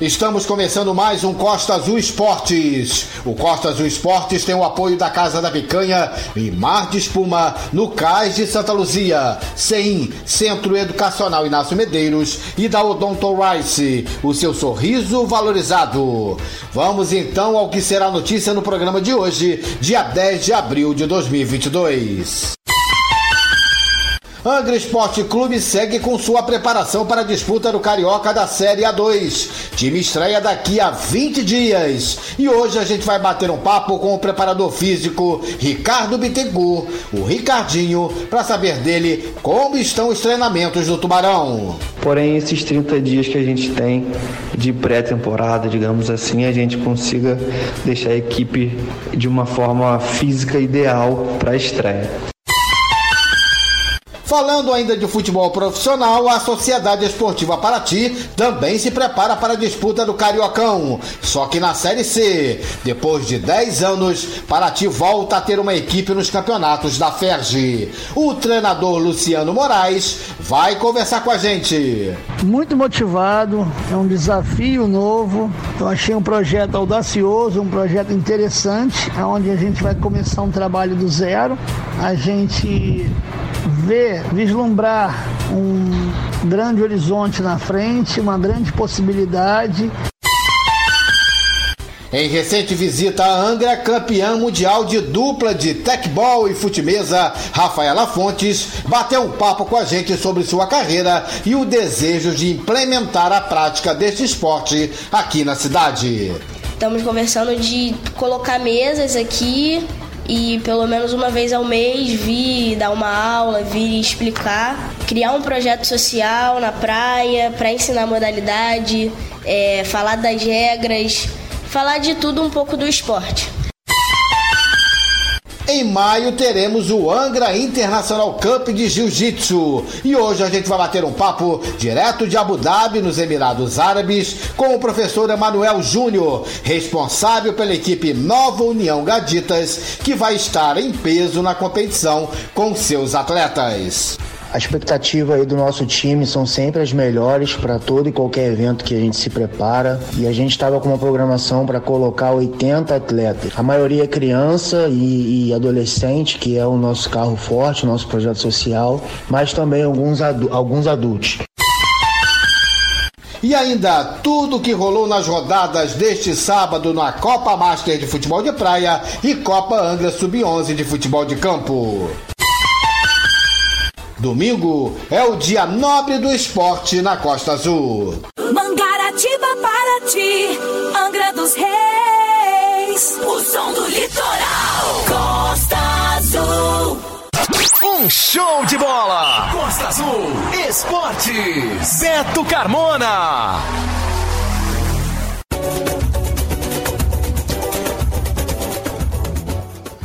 Estamos começando mais um Costa Azul Esportes. O Costa Azul Esportes tem o apoio da Casa da Picanha e Mar de Espuma no Cais de Santa Luzia, CEIM, Centro Educacional Inácio Medeiros e da Odonto Rice, o seu sorriso valorizado. Vamos então ao que será notícia no programa de hoje, dia 10 de abril de 2022. Angra Esporte Clube segue com sua preparação para a disputa do Carioca da Série A2. Time estreia daqui a 20 dias. E hoje a gente vai bater um papo com o preparador físico Ricardo Bittencourt, o Ricardinho, para saber dele como estão os treinamentos do Tubarão. Porém, esses 30 dias que a gente tem de pré-temporada, digamos assim, a gente consiga deixar a equipe de uma forma física ideal para a estreia. Falando ainda de futebol profissional, a Sociedade Esportiva Paraty também se prepara para a disputa do Cariocão. Só que na Série C, depois de 10 anos, Paraty volta a ter uma equipe nos campeonatos da FERJ. O treinador Luciano Moraes vai conversar com a gente. Muito motivado, é um desafio novo. Eu achei um projeto audacioso, um projeto interessante, onde a gente vai começar um trabalho do zero. A gente ver, vislumbrar um grande horizonte na frente, uma grande possibilidade. Em recente visita a Angra, campeã mundial de dupla de tecbol e futimesa, Rafaela Fontes, bateu um papo com a gente sobre sua carreira e o desejo de implementar a prática deste esporte aqui na cidade. Estamos conversando de colocar mesas aqui e pelo menos uma vez ao mês vir dar uma aula, vir explicar, criar um projeto social na praia para ensinar modalidade, é, falar das regras, falar de tudo um pouco do esporte. Em maio teremos o Angra International Cup de Jiu-Jitsu. E hoje a gente vai bater um papo direto de Abu Dhabi, nos Emirados Árabes, com o professor Emanuel Júnior, responsável pela equipe Nova União Gaditas, que vai estar em peso na competição com seus atletas. A expectativa aí do nosso time são sempre as melhores para todo e qualquer evento que a gente se prepara. E a gente estava com uma programação para colocar 80 atletas. A maioria é criança e, e, adolescente, que é o nosso carro forte, nosso projeto social, mas também alguns, adu alguns adultos. E ainda tudo que rolou nas rodadas deste sábado na Copa Master de Futebol de Praia e Copa Angra Sub-11 de Futebol de Campo. Domingo é o dia nobre do esporte na Costa Azul. Mangaratiba para ti, Angra dos Reis, o som do litoral. Costa Azul. Um show de bola! Costa Azul Esportes. Beto Carmona.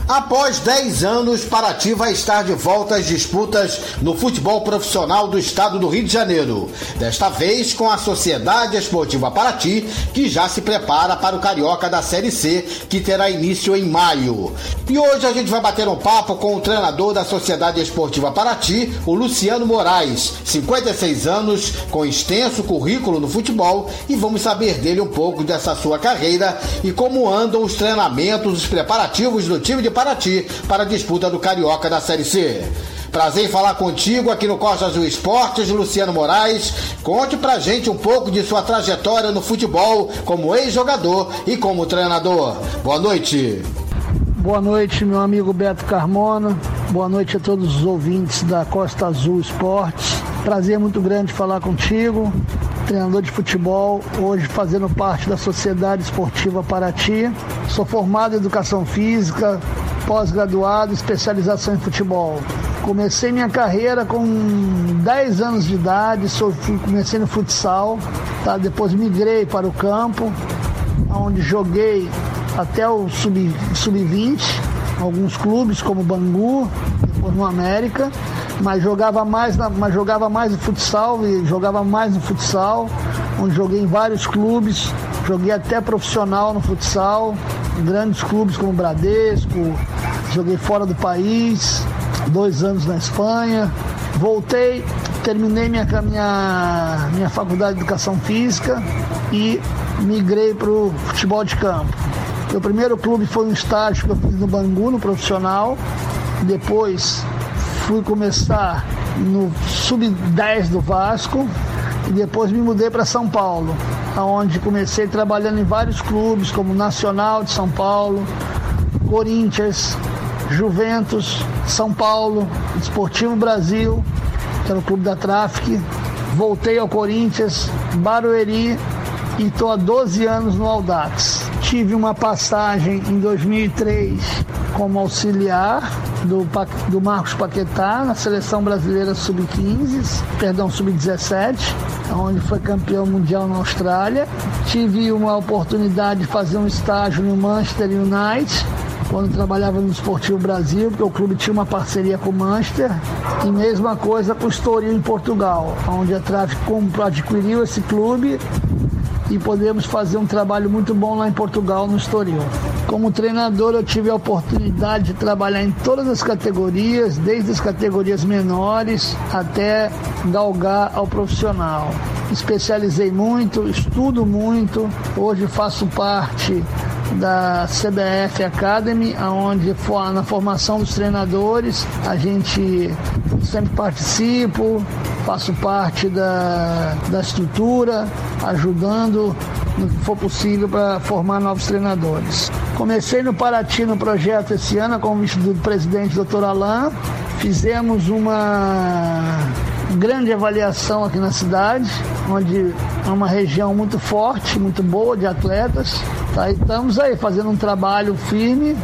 Após 10 anos, Paraty vai estar de volta às disputas no futebol profissional do estado do Rio de Janeiro. Desta vez com a Sociedade Esportiva Paraty, que já se prepara para o Carioca da Série C, que terá início em maio. E hoje a gente vai bater um papo com o treinador da Sociedade Esportiva Paraty, o Luciano Moraes, 56 anos, com extenso currículo no futebol, e vamos saber dele um pouco dessa sua carreira e como andam os treinamentos, os preparativos do time de Paraty para a disputa do Carioca da Série C. Prazer em falar contigo aqui no Costa Azul Esportes, Luciano Moraes. Conte pra gente um pouco de sua trajetória no futebol como ex-jogador e como treinador. Boa noite. Boa noite, meu amigo Beto Carmona. Boa noite a todos os ouvintes da Costa Azul Esportes. Prazer muito grande falar contigo, treinador de futebol, hoje fazendo parte da Sociedade Esportiva Paraty. Sou formado em Educação Física, pós-graduado, especialização em futebol. Comecei minha carreira com 10 anos de idade, sou, comecei no futsal, tá? depois migrei para o campo, onde joguei até o sub-20, sub alguns clubes como Bangu, depois no América. mas jogava mais, na, mas jogava mais no futsal e jogava mais no futsal, onde joguei em vários clubes, joguei até profissional no futsal, grandes clubes como Bradesco, joguei fora do país, dois anos na Espanha, voltei, terminei minha, minha, minha faculdade de educação física e migrei para o futebol de campo. Meu primeiro clube foi um estágio que eu fiz no Bangu, no profissional. Depois fui começar no sub-10 do Vasco e depois me mudei para São Paulo, onde comecei trabalhando em vários clubes, como Nacional de São Paulo, Corinthians, Juventus, São Paulo, Esportivo Brasil, que era o clube da Traffic. Voltei ao Corinthians, Barueri e estou há 12 anos no Audax. Tive uma passagem em 2003 como auxiliar do, do Marcos Paquetá na seleção brasileira sub-15, perdão, sub-17, onde foi campeão mundial na Austrália. Tive uma oportunidade de fazer um estágio no Manchester United quando trabalhava no Esportivo Brasil, porque o clube tinha uma parceria com o Manchester, e mesma coisa com o Estoril em Portugal, onde a Tráfico adquiriu esse clube e podemos fazer um trabalho muito bom lá em Portugal, no Estoril. Como treinador, eu tive a oportunidade de trabalhar em todas as categorias, desde as categorias menores até galgar ao profissional. Especializei muito, estudo muito, hoje faço parte da CBF Academy, onde na formação dos treinadores a gente sempre participo, faço parte da, da estrutura, ajudando for possível para formar novos treinadores. Comecei no Paraty no projeto esse ano, com o do presidente Dr. Alain. Fizemos uma grande avaliação aqui na cidade, onde é uma região muito forte, muito boa de atletas. Tá? E estamos aí fazendo um trabalho firme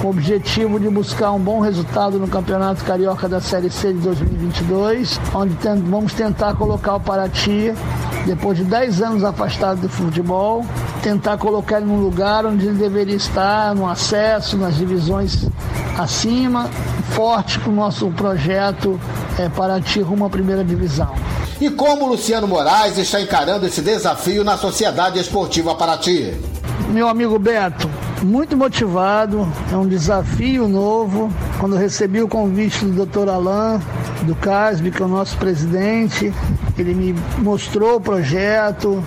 com o objetivo de buscar um bom resultado no Campeonato Carioca da Série C de 2022, onde vamos tentar colocar o Paraty, depois de 10 anos afastado do futebol, tentar colocar ele num lugar onde ele deveria estar, no acesso, nas divisões acima, forte com o nosso projeto é, Paraty rumo à primeira divisão. E como Luciano Moraes está encarando esse desafio na Sociedade Esportiva Paraty? Meu amigo Beto, muito motivado, é um desafio novo. Quando recebi o convite do Dr. Alain, do CASB, que é o nosso presidente, ele me mostrou o projeto,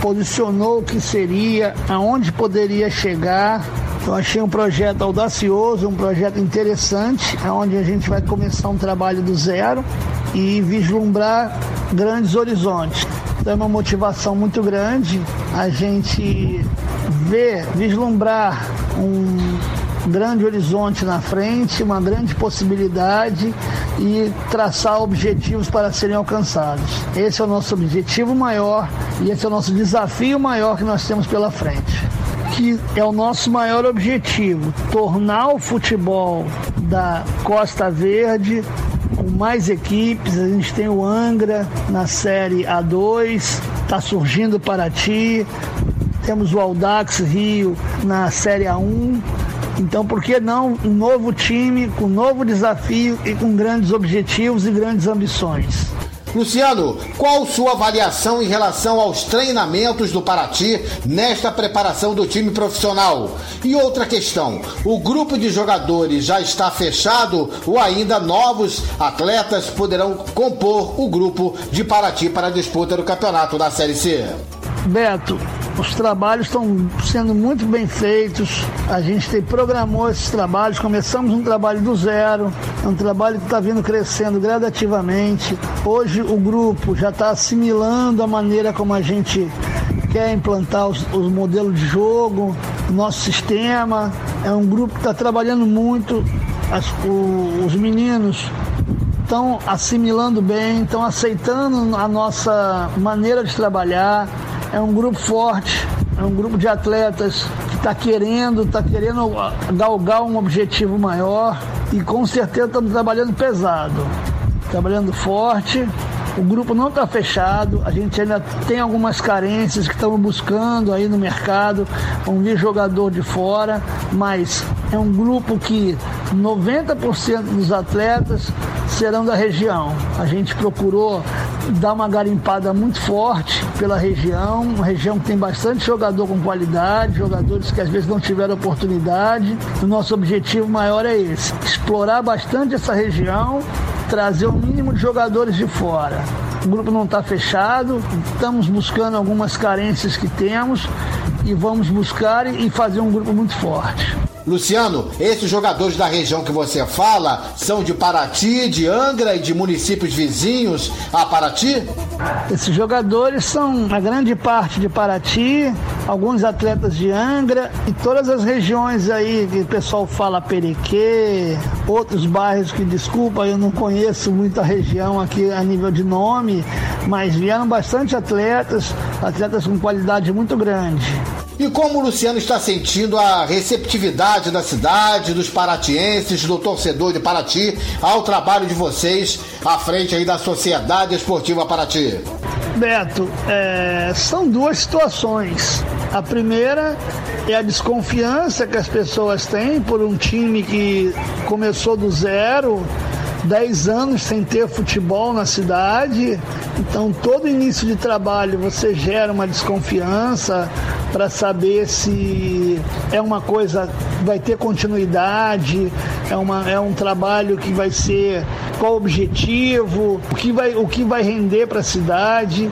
posicionou o que seria, aonde poderia chegar. Eu achei um projeto audacioso, um projeto interessante, onde a gente vai começar um trabalho do zero e vislumbrar grandes horizontes. Então é uma motivação muito grande a gente ver, vislumbrar um grande horizonte na frente, uma grande possibilidade e traçar objetivos para serem alcançados. Esse é o nosso objetivo maior e esse é o nosso desafio maior que nós temos pela frente. Que é o nosso maior objetivo, tornar o futebol da Costa Verde com mais equipes. A gente tem o Angra na série A2, está surgindo Paraty, temos o Aldax Rio na série A1. Então, por que não um novo time com um novo desafio e com grandes objetivos e grandes ambições? Luciano, qual sua avaliação em relação aos treinamentos do Paraty nesta preparação do time profissional? E outra questão: o grupo de jogadores já está fechado ou ainda novos atletas poderão compor o grupo de Paraty para a disputa do campeonato da Série C? Beto, os trabalhos estão sendo muito bem feitos. A gente tem, programou esses trabalhos. Começamos um trabalho do zero. É um trabalho que está vindo crescendo gradativamente. Hoje o grupo já está assimilando a maneira como a gente quer implantar os, os modelos de jogo, o nosso sistema. É um grupo que está trabalhando muito. As, o, os meninos estão assimilando bem, estão aceitando a nossa maneira de trabalhar é um grupo forte, é um grupo de atletas que está querendo, está querendo galgar um objetivo maior e com certeza estamos trabalhando pesado, trabalhando forte. O grupo não está fechado, a gente ainda tem algumas carências que estamos buscando aí no mercado. Vamos vir jogador de fora, mas é um grupo que 90% dos atletas serão da região. A gente procurou dar uma garimpada muito forte pela região, uma região que tem bastante jogador com qualidade, jogadores que às vezes não tiveram oportunidade. O nosso objetivo maior é esse: explorar bastante essa região, trazer o mínimo de jogadores de fora. O grupo não está fechado, estamos buscando algumas carências que temos e vamos buscar e fazer um grupo muito forte. Luciano, esses jogadores da região que você fala são de Paraty, de Angra e de municípios vizinhos a Paraty? Esses jogadores são a grande parte de Paraty, alguns atletas de Angra e todas as regiões aí que o pessoal fala Perequê, outros bairros que, desculpa, eu não conheço muito a região aqui a nível de nome, mas vieram bastante atletas, atletas com qualidade muito grande. E como o Luciano está sentindo a receptividade da cidade, dos paratienses, do torcedor de Paraty, ao trabalho de vocês à frente aí da Sociedade Esportiva Paraty? Beto, é, são duas situações. A primeira é a desconfiança que as pessoas têm por um time que começou do zero, 10 anos sem ter futebol na cidade. Então, todo início de trabalho você gera uma desconfiança para saber se é uma coisa vai ter continuidade, é, uma, é um trabalho que vai ser qual o objetivo, o que vai, o que vai render para a cidade.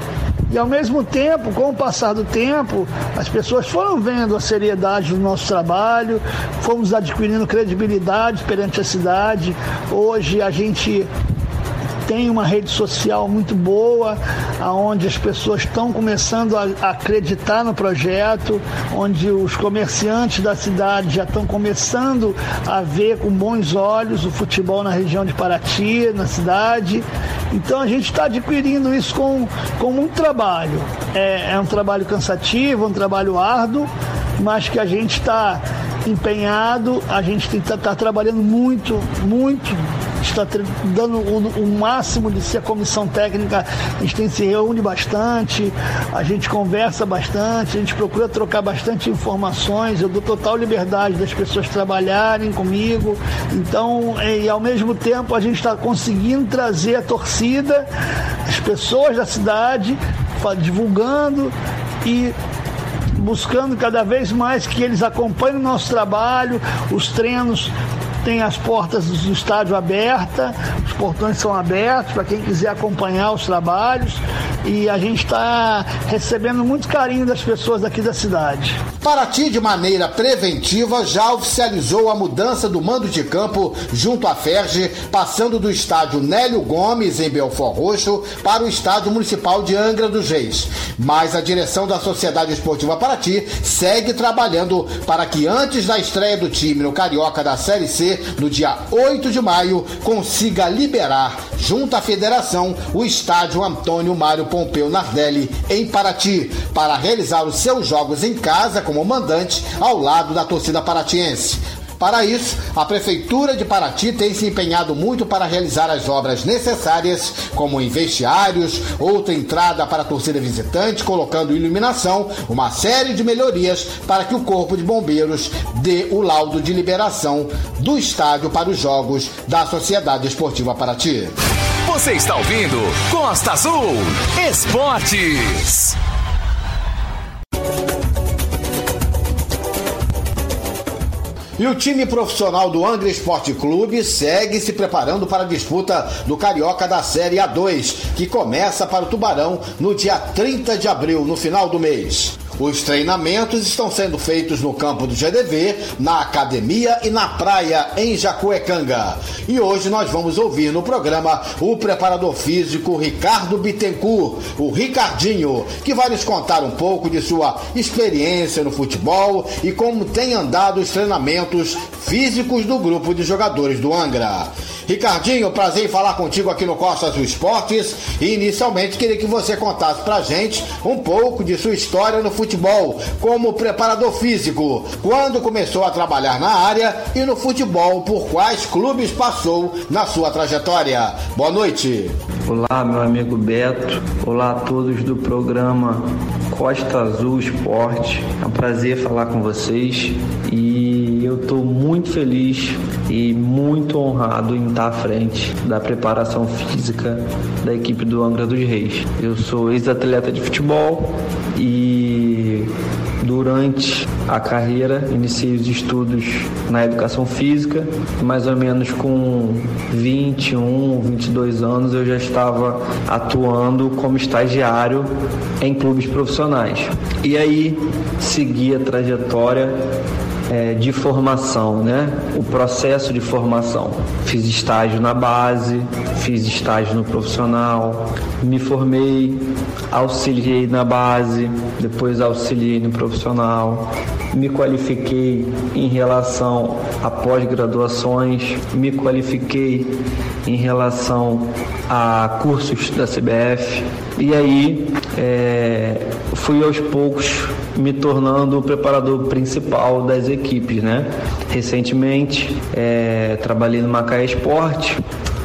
E ao mesmo tempo, com o passar do tempo, as pessoas foram vendo a seriedade do nosso trabalho, fomos adquirindo credibilidade perante a cidade. Hoje a gente tem uma rede social muito boa, aonde as pessoas estão começando a acreditar no projeto, onde os comerciantes da cidade já estão começando a ver com bons olhos o futebol na região de Paraty, na cidade. Então a gente está adquirindo isso com, com muito trabalho. É, é um trabalho cansativo, um trabalho árduo, mas que a gente está empenhado, a gente está tá trabalhando muito, muito está dando o, o, máximo de ser a comissão técnica, a gente tem, se reúne bastante, a gente conversa bastante, a gente procura trocar bastante informações, eu dou total liberdade das pessoas trabalharem comigo, então, e ao mesmo tempo a gente está conseguindo trazer a torcida, as pessoas da cidade, divulgando e buscando cada vez mais que eles acompanhem o nosso trabalho, os treinos tem as portas do estádio abertas, os portões são abertos para quem quiser acompanhar os trabalhos e a gente está recebendo muito carinho das pessoas aqui da cidade. Paraty, de maneira preventiva, já oficializou a mudança do mando de campo junto à Ferge, passando do estádio Nélio Gomes, em Belfort Roxo, para o estádio municipal de Angra dos Reis. Mas a direção da Sociedade Esportiva Paraty segue trabalhando para que antes da estreia do time no Carioca da Série C, no dia 8 de maio, consiga liberar, junto à federação, o estádio Antônio Mário Pompeu Nardelli, em Paraty, para realizar os seus jogos em casa com como mandante ao lado da torcida paratiense. Para isso, a Prefeitura de Paraty tem se empenhado muito para realizar as obras necessárias, como em vestiários, outra entrada para a torcida visitante, colocando iluminação, uma série de melhorias para que o Corpo de Bombeiros dê o laudo de liberação do estádio para os jogos da Sociedade Esportiva Paraty. Você está ouvindo Costa Azul Esportes. E o time profissional do Angra Esporte Clube segue se preparando para a disputa do Carioca da Série A2, que começa para o Tubarão no dia 30 de abril, no final do mês. Os treinamentos estão sendo feitos no campo do GDV, na academia e na praia em Jacuecanga. E hoje nós vamos ouvir no programa o preparador físico Ricardo Bittencourt, o Ricardinho, que vai nos contar um pouco de sua experiência no futebol e como tem andado os treinamentos físicos do grupo de jogadores do Angra. Ricardinho, prazer em falar contigo aqui no Costas do Esportes. E inicialmente queria que você contasse pra gente um pouco de sua história no futebol como preparador físico, quando começou a trabalhar na área e no futebol, por quais clubes passou na sua trajetória. Boa noite. Olá, meu amigo Beto. Olá a todos do programa Costa Azul Esporte. É um prazer falar com vocês e eu estou muito feliz e muito honrado em estar à frente da preparação física da equipe do Angra dos Reis. Eu sou ex-atleta de futebol e durante a carreira iniciei os estudos na educação física, mais ou menos com 21, 22 anos eu já estava atuando como estagiário em clubes profissionais. E aí segui a trajetória é, de formação, né? O processo de formação. Fiz estágio na base, fiz estágio no profissional, me formei, auxiliei na base, depois auxiliei no profissional, me qualifiquei em relação a pós-graduações, me qualifiquei em relação a cursos da CBF e aí é, fui aos poucos me tornando o preparador principal das equipes, né? Recentemente é, trabalhei no Macaé Esporte,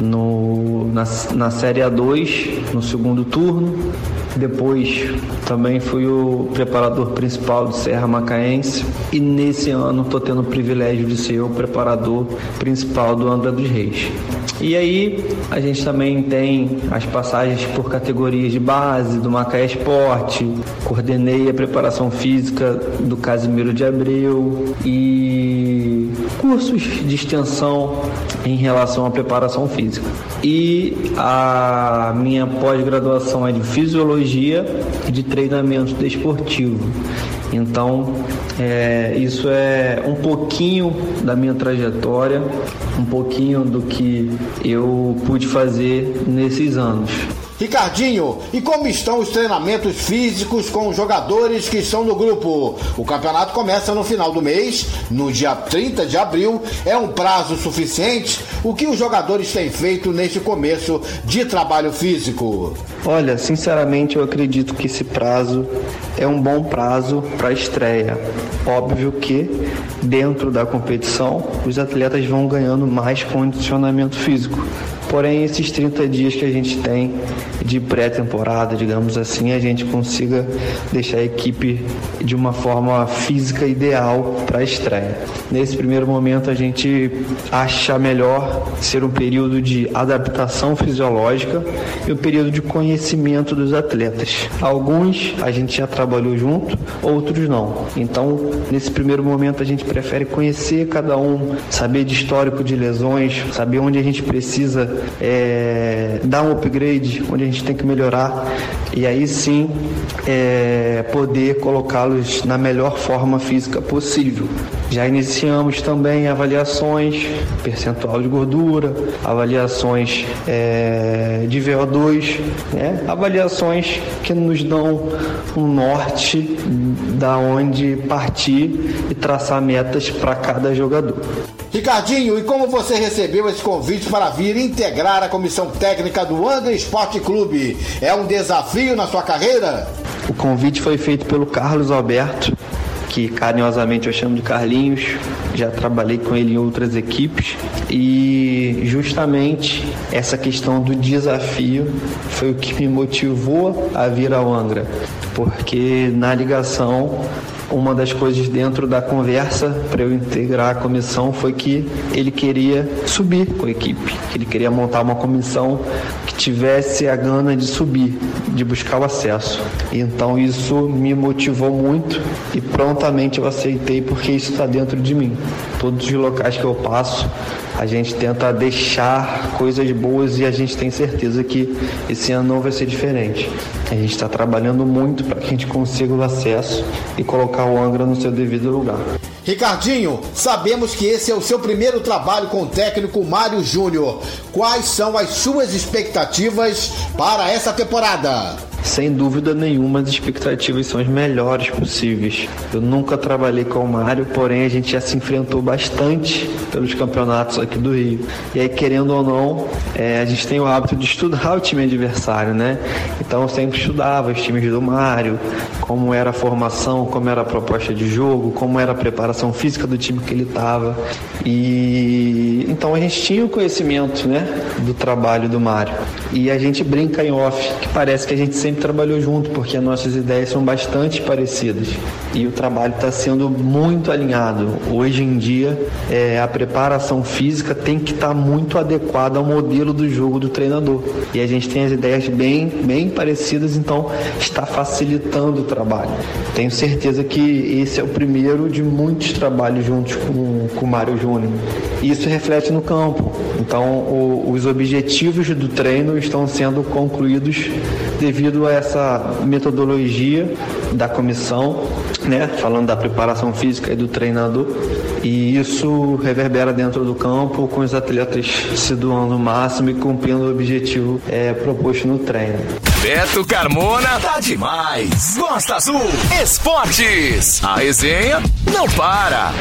no, na, na Série A2, no segundo turno. Depois também fui o preparador principal do Serra Macaense e nesse ano estou tendo o privilégio de ser o preparador principal do Angra dos Reis. E aí a gente também tem as passagens por categorias de base do Macaé Esporte, coordenei a preparação física do Casimiro de Abreu e cursos de extensão em relação à preparação física. E a minha pós-graduação é de fisiologia e de treinamento desportivo. Então, é, isso é um pouquinho da minha trajetória, um pouquinho do que eu pude fazer nesses anos. Ricardinho, e como estão os treinamentos físicos com os jogadores que estão no grupo? O campeonato começa no final do mês, no dia 30 de abril. É um prazo suficiente? O que os jogadores têm feito neste começo de trabalho físico? Olha, sinceramente eu acredito que esse prazo é um bom prazo para a estreia. Óbvio que dentro da competição os atletas vão ganhando mais condicionamento físico. Porém, esses 30 dias que a gente tem de pré-temporada, digamos assim, a gente consiga deixar a equipe de uma forma física ideal para a estreia. Nesse primeiro momento, a gente acha melhor ser um período de adaptação fisiológica e um período de conhecimento dos atletas. Alguns a gente já trabalhou junto, outros não. Então, nesse primeiro momento, a gente prefere conhecer cada um, saber de histórico de lesões, saber onde a gente precisa é, dar um upgrade, onde a gente tem que melhorar e aí sim é, poder colocá-los na melhor forma física possível. Já iniciamos também avaliações, percentual de gordura, avaliações é, de VO2, né? avaliações que nos dão um norte da onde partir e traçar metas para cada jogador. Ricardinho, e como você recebeu esse convite para vir integrar a comissão técnica do Angra Esporte Clube? É um desafio na sua carreira? O convite foi feito pelo Carlos Alberto, que carinhosamente eu chamo de Carlinhos. Já trabalhei com ele em outras equipes e justamente essa questão do desafio foi o que me motivou a vir ao Angra, porque na ligação uma das coisas dentro da conversa para eu integrar a comissão foi que ele queria subir com a equipe, que ele queria montar uma comissão que tivesse a gana de subir, de buscar o acesso. Então isso me motivou muito e prontamente eu aceitei porque isso está dentro de mim. Todos os locais que eu passo, a gente tenta deixar coisas boas e a gente tem certeza que esse ano não vai ser diferente. A gente está trabalhando muito para que a gente consiga o acesso e colocar o Angra no seu devido lugar. Ricardinho, sabemos que esse é o seu primeiro trabalho com o técnico Mário Júnior. Quais são as suas expectativas para essa temporada? Sem dúvida nenhuma, as expectativas são as melhores possíveis. Eu nunca trabalhei com o Mário, porém a gente já se enfrentou bastante pelos campeonatos aqui do Rio. E aí, querendo ou não, é, a gente tem o hábito de estudar o time adversário, né? Então eu sempre estudava os times do Mário, como era a formação, como era a proposta de jogo, como era a preparação física do time que ele estava. E então a gente tinha o conhecimento, né, do trabalho do Mário. E a gente brinca em off, que parece que a gente sempre sempre trabalhou junto, porque nossas ideias são bastante parecidas e o trabalho está sendo muito alinhado. Hoje em dia, é, a preparação física tem que estar tá muito adequada ao modelo do jogo do treinador. E a gente tem as ideias bem, bem parecidas, então está facilitando o trabalho. Tenho certeza que esse é o primeiro de muitos trabalhos juntos com, com o Mário Júnior. Isso reflete no campo. Então, o, os objetivos do treino estão sendo concluídos devido a essa metodologia da comissão, né, falando da preparação física e do treinador, e isso reverbera dentro do campo com os atletas se doando o máximo e cumprindo o objetivo é, proposto no treino. Beto Carmona tá demais. Gosta Azul Esportes. A resenha não para.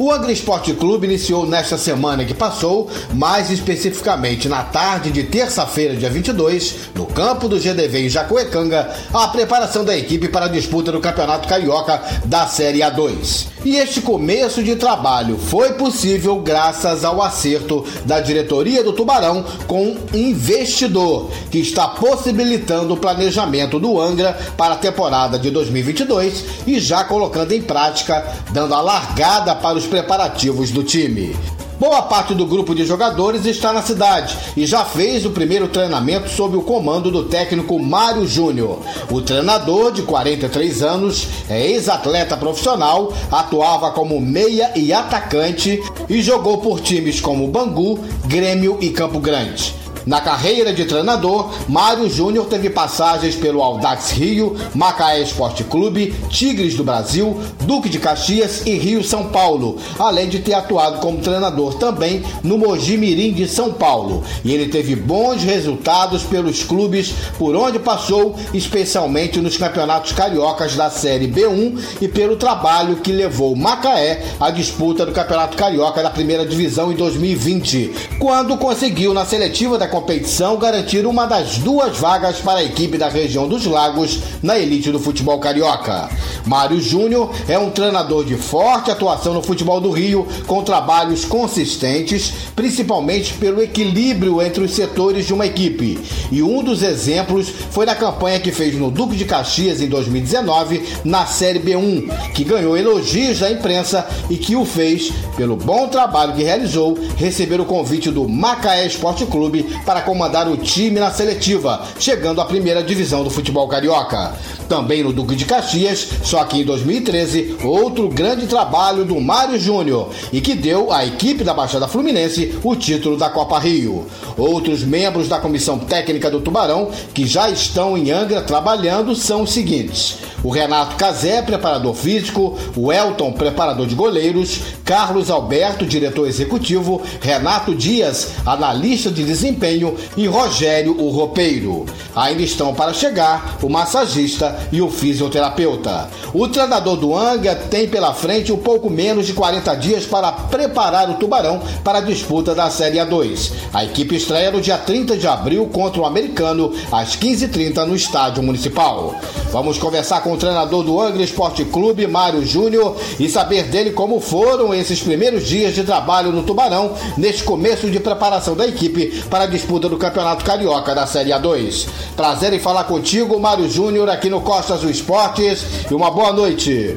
O Angra Esporte Clube iniciou nesta semana que passou, mais especificamente na tarde de terça-feira, dia 22, no campo do GDV em Jacuecanga, a preparação da equipe para a disputa do Campeonato Carioca da Série A2. E este começo de trabalho foi possível graças ao acerto da diretoria do Tubarão com investidor, que está possibilitando o planejamento do Angra para a temporada de 2022 e já colocando em prática, dando a largada para os preparativos do time. Boa parte do grupo de jogadores está na cidade e já fez o primeiro treinamento sob o comando do técnico Mário Júnior. O treinador, de 43 anos, é ex-atleta profissional, atuava como meia e atacante e jogou por times como Bangu, Grêmio e Campo Grande. Na carreira de treinador, Mário Júnior teve passagens pelo Audax Rio, Macaé Esporte Clube, Tigres do Brasil, Duque de Caxias e Rio São Paulo, além de ter atuado como treinador também no Mogi Mirim de São Paulo. E ele teve bons resultados pelos clubes por onde passou, especialmente nos campeonatos cariocas da Série B1 e pelo trabalho que levou Macaé à disputa do Campeonato Carioca da Primeira Divisão em 2020, quando conseguiu na seletiva da competição garantir uma das duas vagas para a equipe da região dos Lagos na elite do futebol carioca. Mário Júnior é um treinador de forte atuação no futebol do Rio, com trabalhos consistentes, principalmente pelo equilíbrio entre os setores de uma equipe. E um dos exemplos foi na campanha que fez no Duque de Caxias em 2019, na Série B1, que ganhou elogios da imprensa e que o fez, pelo bom trabalho que realizou, receber o convite do Macaé Esporte Clube para comandar o time na seletiva, chegando à primeira divisão do futebol carioca. Também no Duque de Caxias, só que em 2013, outro grande trabalho do Mário Júnior e que deu à equipe da Baixada Fluminense o título da Copa Rio. Outros membros da comissão técnica do Tubarão que já estão em Angra trabalhando são os seguintes: o Renato Cazé, preparador físico, o Elton, preparador de goleiros, Carlos Alberto, diretor executivo, Renato Dias, analista de desempenho e Rogério, o roupeiro. Ainda estão para chegar o massagista e o fisioterapeuta. O treinador do Anga tem pela frente um pouco menos de 40 dias para preparar o Tubarão para a disputa da Série A2. A equipe estreia no dia 30 de abril contra o americano às 15h30 no Estádio Municipal. Vamos conversar com o treinador do Angra Esporte Clube, Mário Júnior, e saber dele como foram esses primeiros dias de trabalho no Tubarão neste começo de preparação da equipe para a disputa do Campeonato Carioca da Série A2. Prazer em falar contigo, Mário Júnior, aqui no Costa do Esportes, e uma boa noite.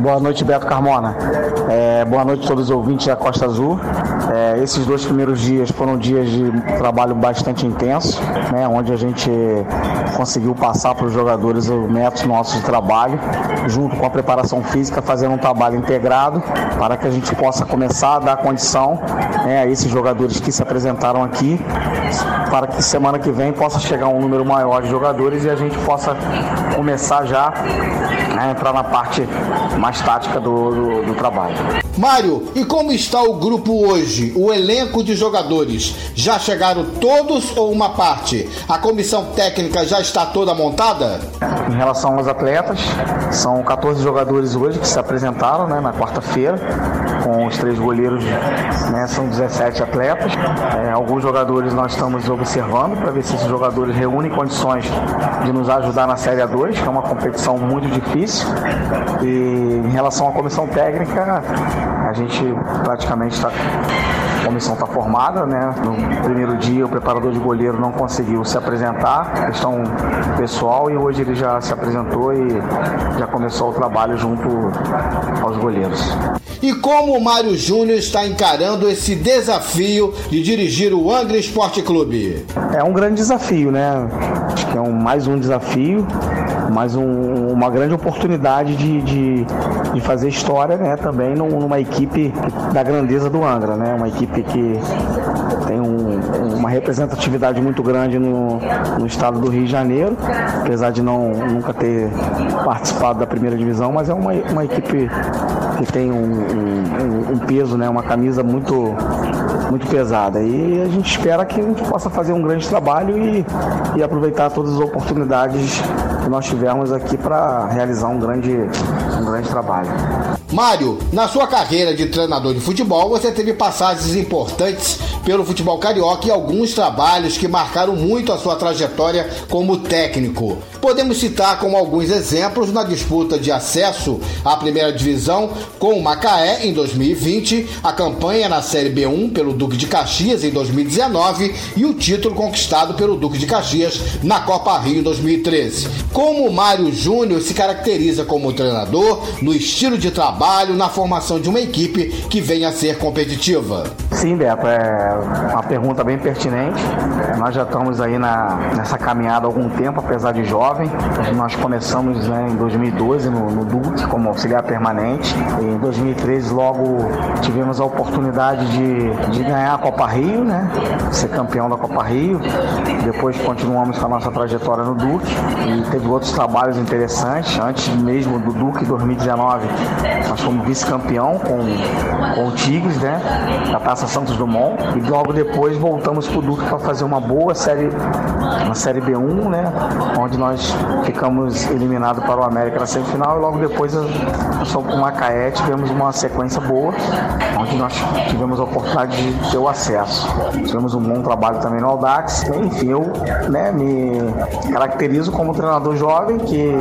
Boa noite, Beto Carmona. É, boa noite a todos os ouvintes da Costa Azul. É, esses dois primeiros dias foram dias de trabalho bastante intenso, né, onde a gente conseguiu passar para os jogadores os métodos nossos de trabalho, junto com a preparação física, fazendo um trabalho integrado para que a gente possa começar a dar condição né, a esses jogadores que se apresentaram aqui, para que semana que vem possa chegar um número maior de jogadores e a gente possa começar já a entrar na parte mais tática do, do, do trabalho. Mário, e como está o grupo hoje? O elenco de jogadores? Já chegaram todos ou uma parte? A comissão técnica já está toda montada? Em relação aos atletas, são 14 jogadores hoje que se apresentaram né, na quarta-feira, com os três goleiros, né, são 17 atletas. É, alguns jogadores nós estamos observando para ver se esses jogadores reúnem condições de nos ajudar na Série A2, que é uma competição muito difícil. E em relação à comissão técnica, a gente praticamente está comissão está formada, né? No primeiro dia o preparador de goleiro não conseguiu se apresentar, questão pessoal, e hoje ele já se apresentou e já começou o trabalho junto aos goleiros. E como o Mário Júnior está encarando esse desafio de dirigir o Angra Esporte Clube? É um grande desafio, né? Acho que é um, mais um desafio, mais um, uma grande oportunidade de, de, de, fazer história, né? Também numa equipe da grandeza do Angra, né? Uma equipe que tem um, uma representatividade muito grande no, no estado do Rio de Janeiro, apesar de não nunca ter participado da primeira divisão, mas é uma, uma equipe que tem um, um, um peso, né, uma camisa muito, muito pesada. E a gente espera que a gente possa fazer um grande trabalho e, e aproveitar todas as oportunidades que nós tivemos aqui para realizar um grande, um grande trabalho. Mário, na sua carreira de treinador de futebol, você teve passagens importantes pelo futebol carioca e alguns trabalhos que marcaram muito a sua trajetória como técnico. Podemos citar como alguns exemplos na disputa de acesso à primeira divisão com o Macaé em 2020, a campanha na Série B1 pelo Duque de Caxias em 2019 e o título conquistado pelo Duque de Caxias na Copa Rio em 2013. Como o Mário Júnior se caracteriza como treinador no estilo de trabalho, na formação de uma equipe que venha a ser competitiva? Sim, Beto, é uma pergunta bem pertinente. Nós já estamos aí na, nessa caminhada há algum tempo, apesar de jovem. Nós começamos né, em 2012 no, no Duque como auxiliar permanente. E em 2013 logo tivemos a oportunidade de, de ganhar a Copa Rio, né? Ser campeão da Copa Rio. Depois continuamos com a nossa trajetória no Duque e teve outros trabalhos interessantes. Antes mesmo do Duque 2019, nós fomos vice-campeão com, com o Tigres, né? Da Taça Santos Dumont. E logo depois voltamos para o Duque para fazer uma boa série, uma série B1, né? Onde nós ficamos eliminados para o América na semifinal e logo depois nós fomos para o Macaé, tivemos uma sequência boa, onde nós tivemos a oportunidade de ter o acesso. Tivemos um bom trabalho também no Audax. Enfim, eu né, me caracterizo como treinador jovem que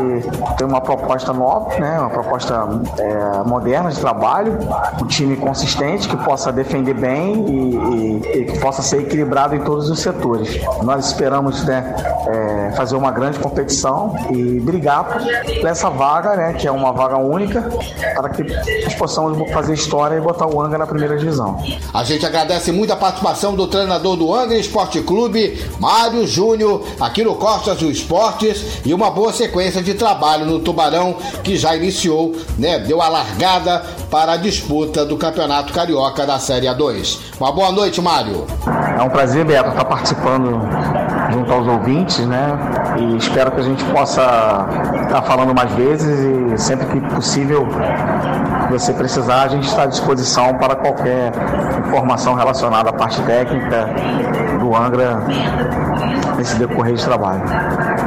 tem uma proposta nova, né? Uma proposta é, moderna de trabalho, um time consistente que possa defender bem e, e, e que possa ser equilibrado em todos os setores. Nós esperamos né, é, fazer uma grande competição e brigar por essa vaga, né, que é uma vaga única, para que nós possamos fazer história e botar o Angra na primeira divisão. A gente agradece muito a participação do treinador do Angra Esporte Clube, Mário Júnior, aqui no Costas do Esportes e uma boa sequência de trabalho no Tubarão que já iniciou, né, deu a largada para a disputa do Campeonato Carioca da Série A2. Uma boa noite, Mário. É um prazer, Beto, estar participando junto aos ouvintes, né? E espero que a gente possa estar falando mais vezes e sempre que possível você precisar, a gente está à disposição para qualquer informação relacionada à parte técnica do Angra nesse decorrer de trabalho.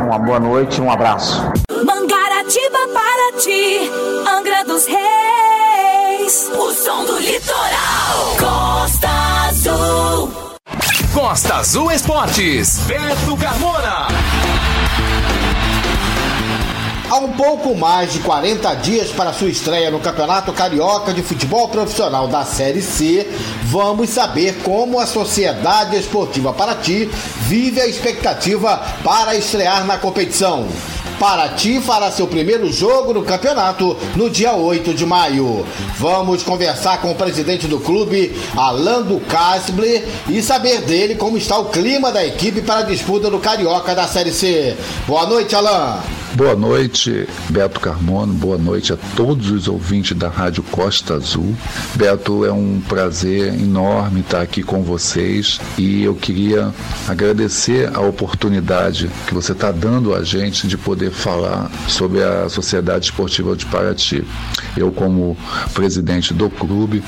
Uma boa noite e um abraço. Mangaratiba para ti, Angra dos Reis, o som do litoral, Costa Azul. Costa Azul Esportes, Beto Carmona. Há um pouco mais de 40 dias para sua estreia no Campeonato Carioca de Futebol Profissional da Série C, vamos saber como a Sociedade Esportiva Paraty vive a expectativa para estrear na competição. Paraty fará seu primeiro jogo no campeonato no dia 8 de maio. Vamos conversar com o presidente do clube, Alando Casble, e saber dele como está o clima da equipe para a disputa do Carioca da Série C. Boa noite, Alan. Boa noite, Beto Carmono. Boa noite a todos os ouvintes da Rádio Costa Azul. Beto, é um prazer enorme estar aqui com vocês e eu queria agradecer a oportunidade que você está dando a gente de poder falar sobre a Sociedade Esportiva de Paraty. Eu, como presidente do clube,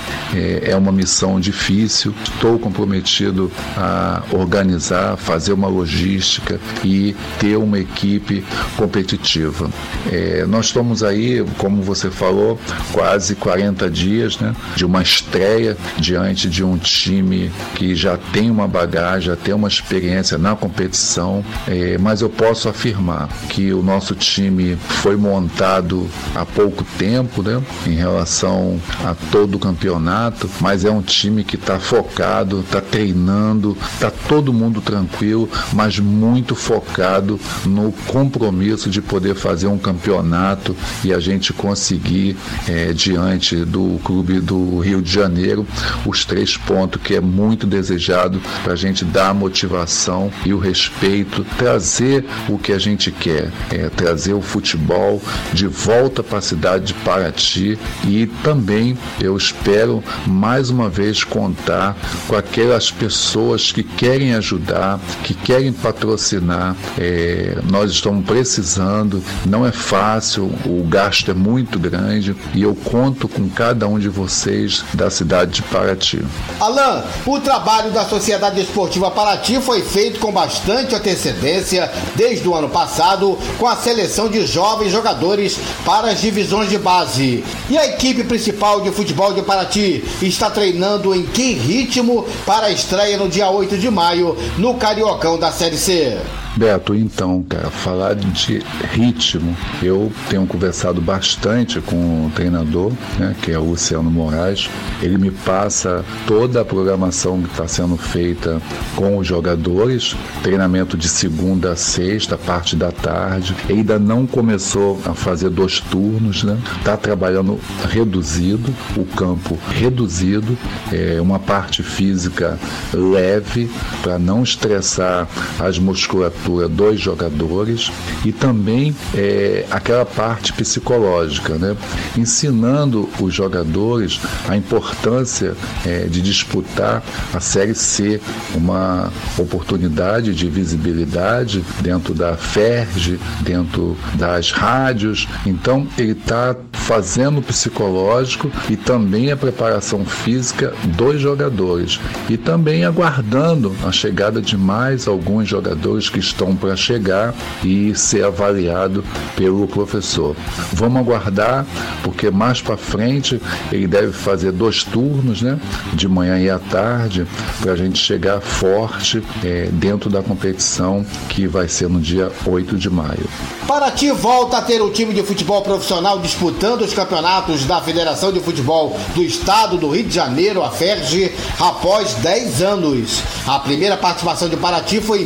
é uma missão difícil. Estou comprometido a organizar, fazer uma logística e ter uma equipe competitiva competitiva. É, nós estamos aí, como você falou, quase 40 dias né, de uma estreia diante de um time que já tem uma bagagem, já tem uma experiência na competição, é, mas eu posso afirmar que o nosso time foi montado há pouco tempo né, em relação a todo o campeonato, mas é um time que está focado, está treinando, está todo mundo tranquilo, mas muito focado no compromisso de poder fazer um campeonato e a gente conseguir, é, diante do clube do Rio de Janeiro, os três pontos que é muito desejado para a gente dar a motivação e o respeito, trazer o que a gente quer, é, trazer o futebol de volta para a cidade de Paraty e também eu espero mais uma vez contar com aquelas pessoas que querem ajudar, que querem patrocinar. É, nós estamos precisando, não é fácil, o gasto é muito grande e eu conto com cada um de vocês da cidade de Paraty. Alain, o trabalho da Sociedade Esportiva Paraty foi feito com bastante antecedência desde o ano passado com a seleção de jovens jogadores para as divisões de base. E a equipe principal de futebol de Paraty está treinando em que ritmo para a estreia no dia 8 de maio no Cariocão da Série C? Beto, então, cara, falar de ritmo, eu tenho conversado bastante com o treinador, né, que é o Luciano Moraes. Ele me passa toda a programação que está sendo feita com os jogadores, treinamento de segunda a sexta, parte da tarde. Ele ainda não começou a fazer dois turnos, né? Está trabalhando reduzido, o campo reduzido, é uma parte física leve para não estressar as musculaturas dos jogadores e também é, aquela parte psicológica, né? ensinando os jogadores a importância é, de disputar a Série C, uma oportunidade de visibilidade dentro da FERJ, dentro das rádios. Então, ele está fazendo psicológico e também a preparação física dos jogadores e também aguardando a chegada de mais alguns jogadores que estão para chegar e ser avaliado pelo professor. Vamos aguardar, porque mais para frente ele deve fazer dois turnos, né? De manhã e à tarde, para a gente chegar forte é, dentro da competição que vai ser no dia 8 de maio. Paraty volta a ter o time de futebol profissional disputando os campeonatos da Federação de Futebol do Estado do Rio de Janeiro, a FERJ, após 10 anos. A primeira participação de Paraty foi em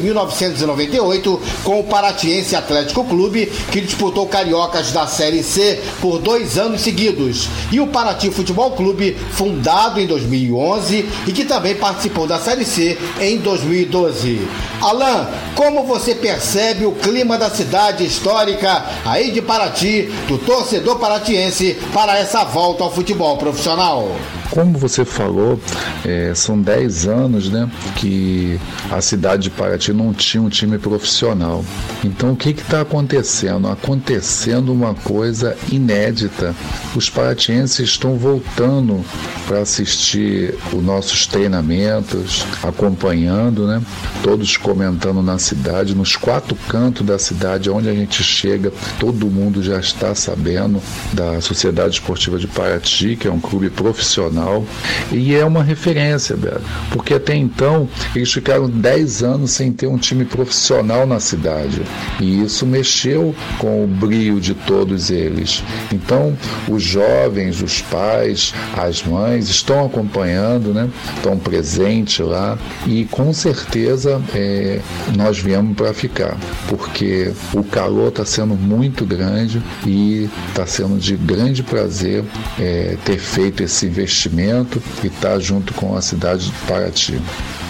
1998 com o Paratiense Atlético Clube, que disputou Cariocas da Série C por dois anos seguidos. E o Paraty Futebol Clube, fundado em 2011 e que também participou da Série C em 2012. Alain, como você percebe o clima da cidade histórica aí de Paraty, do torcedor paratiense, para essa volta ao futebol profissional? Como você falou, é, são 10 anos né, que a cidade de Paraty não tinha um time profissional. Então o que está acontecendo? Acontecendo uma coisa inédita. Os paratienses estão voltando para assistir os nossos treinamentos, acompanhando, né? Todos comentando na cidade, nos quatro cantos da cidade, onde a gente chega, todo mundo já está sabendo da Sociedade Esportiva de Paraty, que é um clube profissional e é uma referência, Beto, porque até então eles ficaram 10 anos sem ter um time profissional na cidade e isso mexeu com o brilho de todos eles. Então, os jovens, os pais, as mães estão acompanhando, né? estão presentes lá e com certeza é, nós viemos para ficar, porque o calor está sendo muito grande e está sendo de grande prazer é, ter feito esse investimento investimento e está junto com a cidade de Paraty.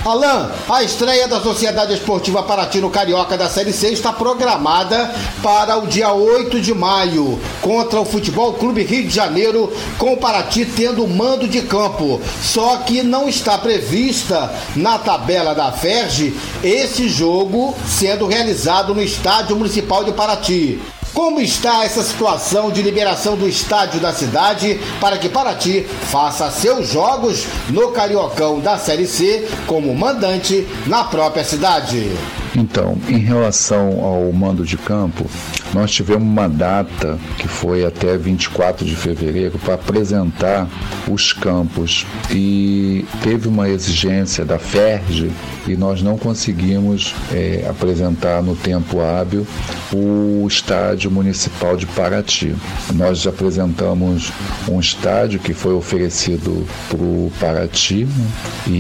Alain, a estreia da Sociedade Esportiva Paraty no Carioca da Série C está programada para o dia 8 de maio, contra o Futebol Clube Rio de Janeiro, com o Paraty tendo mando de campo. Só que não está prevista na tabela da FERJ esse jogo sendo realizado no Estádio Municipal de Paraty. Como está essa situação de liberação do estádio da cidade para que Paraty faça seus jogos no Cariocão da Série C como mandante na própria cidade? Então, em relação ao mando de campo, nós tivemos uma data que foi até 24 de fevereiro para apresentar os campos e teve uma exigência da FERJ e nós não conseguimos é, apresentar no tempo hábil o estádio municipal de Paraty. Nós apresentamos um estádio que foi oferecido para o Paraty né? e,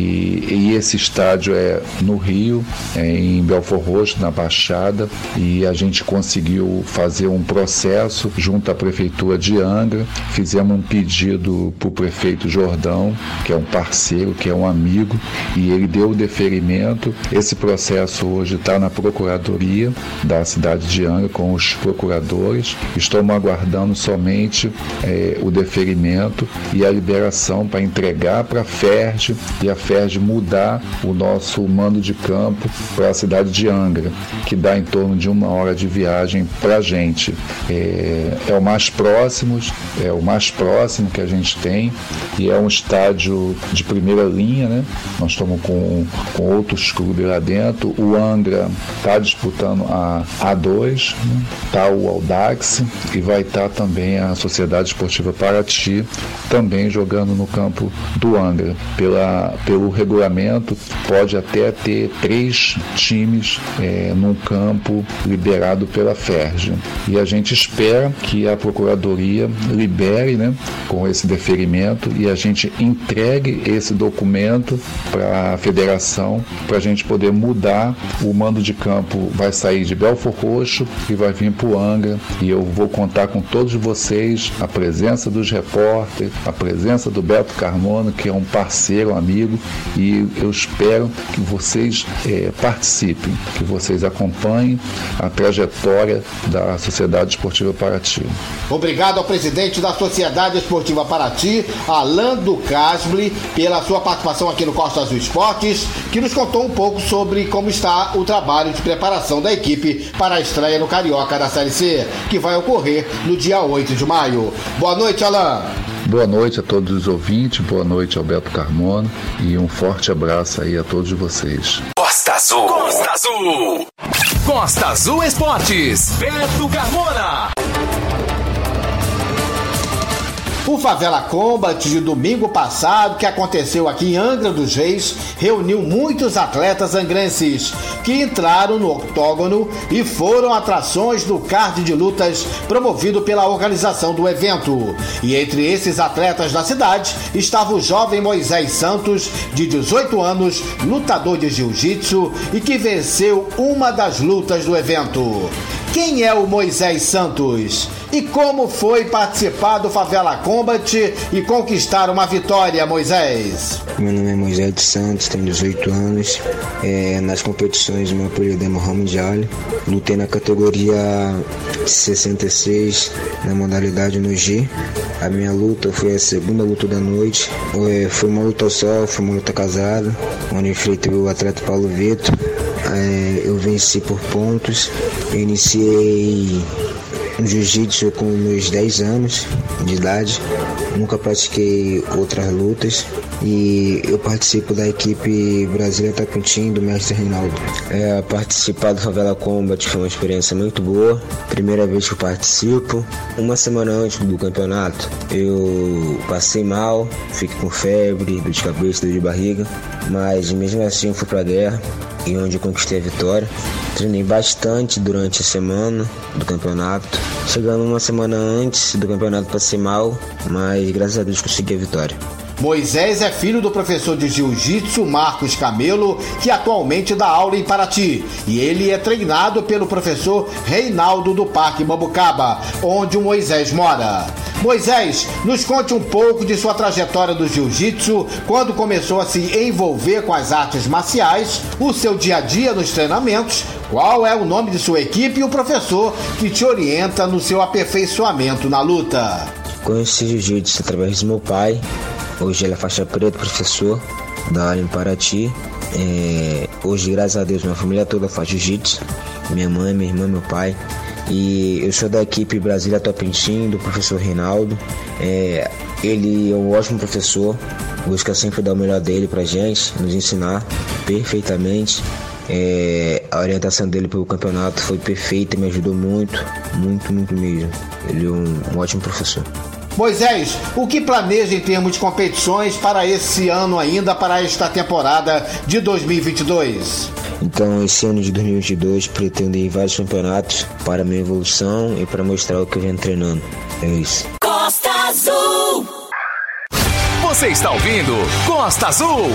e, esse estádio é no Rio, é em Belfor Roxo, na Baixada, e a gente conseguiu fazer um processo junto à Prefeitura de Angra, fizemos um pedido para o prefeito Jordão, que é um parceiro, que é um amigo, e ele deu o deferimento. Esse processo hoje está na Procuradoria da cidade de Angra com os procuradores. Estamos aguardando somente é, o deferimento e a liberação para entregar para a FERJ e a FERJ mudar o nosso mando de campo para a cidade de Angra, que dá em torno de uma hora de viagem para a gente. É, é, o mais próximo, é o mais próximo que a gente tem e é um estádio de primeira linha, né? Nós estamos com, com outros clubes lá dentro. O Angra está disputando a A2, né? tá o Audax e vai estar tá também a Sociedade Esportiva Paraty também jogando no campo do Angra. Pela, pelo regulamento, pode até ter três times é, num campo liberado pela FERJ. E a gente espera que a Procuradoria libere né, com esse deferimento e a gente entregue esse documento para a federação para a gente poder mudar. O mando de campo vai sair de Belfor Roxo e vai vir para o Angra. E eu vou contar com todos vocês, a presença dos repórteres, a presença do Beto Carmona, que é um parceiro, um amigo, e eu espero que vocês é, participem, que vocês acompanhem a trajetória da Sociedade Esportiva Paraty. Obrigado ao presidente da Sociedade Esportiva Paraty, Alando Casble, pela sua participação aqui no Costa Azul Esportes, que nos contou um pouco sobre como está o trabalho de preparação da equipe para a estreia no Carioca da Série C, que vai ocorrer no dia 8 de maio. Boa noite, Alain. Boa noite a todos os ouvintes, boa noite ao Beto Carmona e um forte abraço aí a todos vocês. Costa Azul. Costa Azul. Costa Azul Esportes. Beto Carmona. O Favela Combat de domingo passado, que aconteceu aqui em Angra dos Reis, reuniu muitos atletas angrenses que entraram no octógono e foram atrações do card de lutas promovido pela organização do evento. E entre esses atletas da cidade estava o jovem Moisés Santos, de 18 anos, lutador de jiu-jitsu e que venceu uma das lutas do evento. Quem é o Moisés Santos? E como foi participar do Favela Combat e conquistar uma vitória, Moisés? Meu nome é Moisés Santos, tenho 18 anos. É, nas competições, meu apelido é Ali. Lutei na categoria 66, na modalidade no G. A minha luta foi a segunda luta da noite. É, foi uma luta só, foi uma luta casada, onde enfrentei o atleta Paulo Vitor. É, eu venci por pontos. Eu iniciei no jiu-jitsu com meus 10 anos de idade. Nunca pratiquei outras lutas e eu participo da equipe Brasília Tapentim do mestre Reinaldo. É, participar do Favela Combat foi uma experiência muito boa. Primeira vez que eu participo. Uma semana antes do campeonato eu passei mal, fiquei com febre, dor de cabeça, dor de barriga, mas mesmo assim eu fui pra guerra e onde conquistei a vitória. Treinei bastante durante a semana do campeonato. Chegando uma semana antes do campeonato passei mal, mas graças a Deus consegui a vitória. Moisés é filho do professor de jiu-jitsu Marcos Camelo, que atualmente dá aula em Paraty. E ele é treinado pelo professor Reinaldo do Parque Mambucaba, onde o Moisés mora. Moisés, nos conte um pouco de sua trajetória do jiu-jitsu, quando começou a se envolver com as artes marciais, o seu dia a dia nos treinamentos, qual é o nome de sua equipe e o professor que te orienta no seu aperfeiçoamento na luta. Conheci jiu-jitsu através do meu pai, Hoje ele é faixa preta, professor da área em Paraty. É, hoje, graças a Deus, minha família toda faz jiu-jitsu. Minha mãe, minha irmã, meu pai. E eu sou da equipe Brasília Top do professor Reinaldo. É, ele é um ótimo professor, busca sempre dar o melhor dele pra gente, nos ensinar perfeitamente. É, a orientação dele pelo campeonato foi perfeita, me ajudou muito, muito, muito mesmo. Ele é um, um ótimo professor. Moisés, o que planeja em termos de competições para esse ano ainda, para esta temporada de 2022? Então, esse ano de 2022, pretendo ir em vários campeonatos para minha evolução e para mostrar o que eu venho treinando. É isso. Costa Azul. Você está ouvindo Costa Azul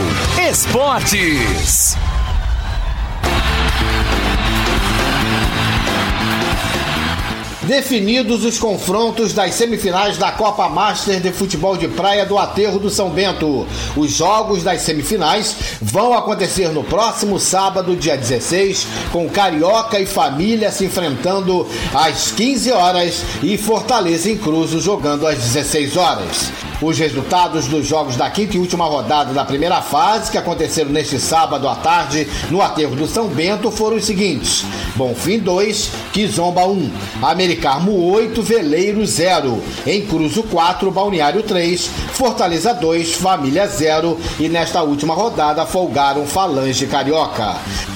Esportes. Definidos os confrontos das semifinais da Copa Master de Futebol de Praia do Aterro do São Bento. Os jogos das semifinais vão acontecer no próximo sábado, dia 16, com Carioca e Família se enfrentando às 15 horas e Fortaleza em Cruzo jogando às 16 horas. Os resultados dos jogos da quinta e última rodada da primeira fase, que aconteceram neste sábado à tarde no aterro do São Bento, foram os seguintes: Bonfim 2, Kizomba 1, Americarmo 8, Veleiro 0, em Cruzo 4, Balneário 3, Fortaleza 2, Família 0 e nesta última rodada folgaram Falange Carioca.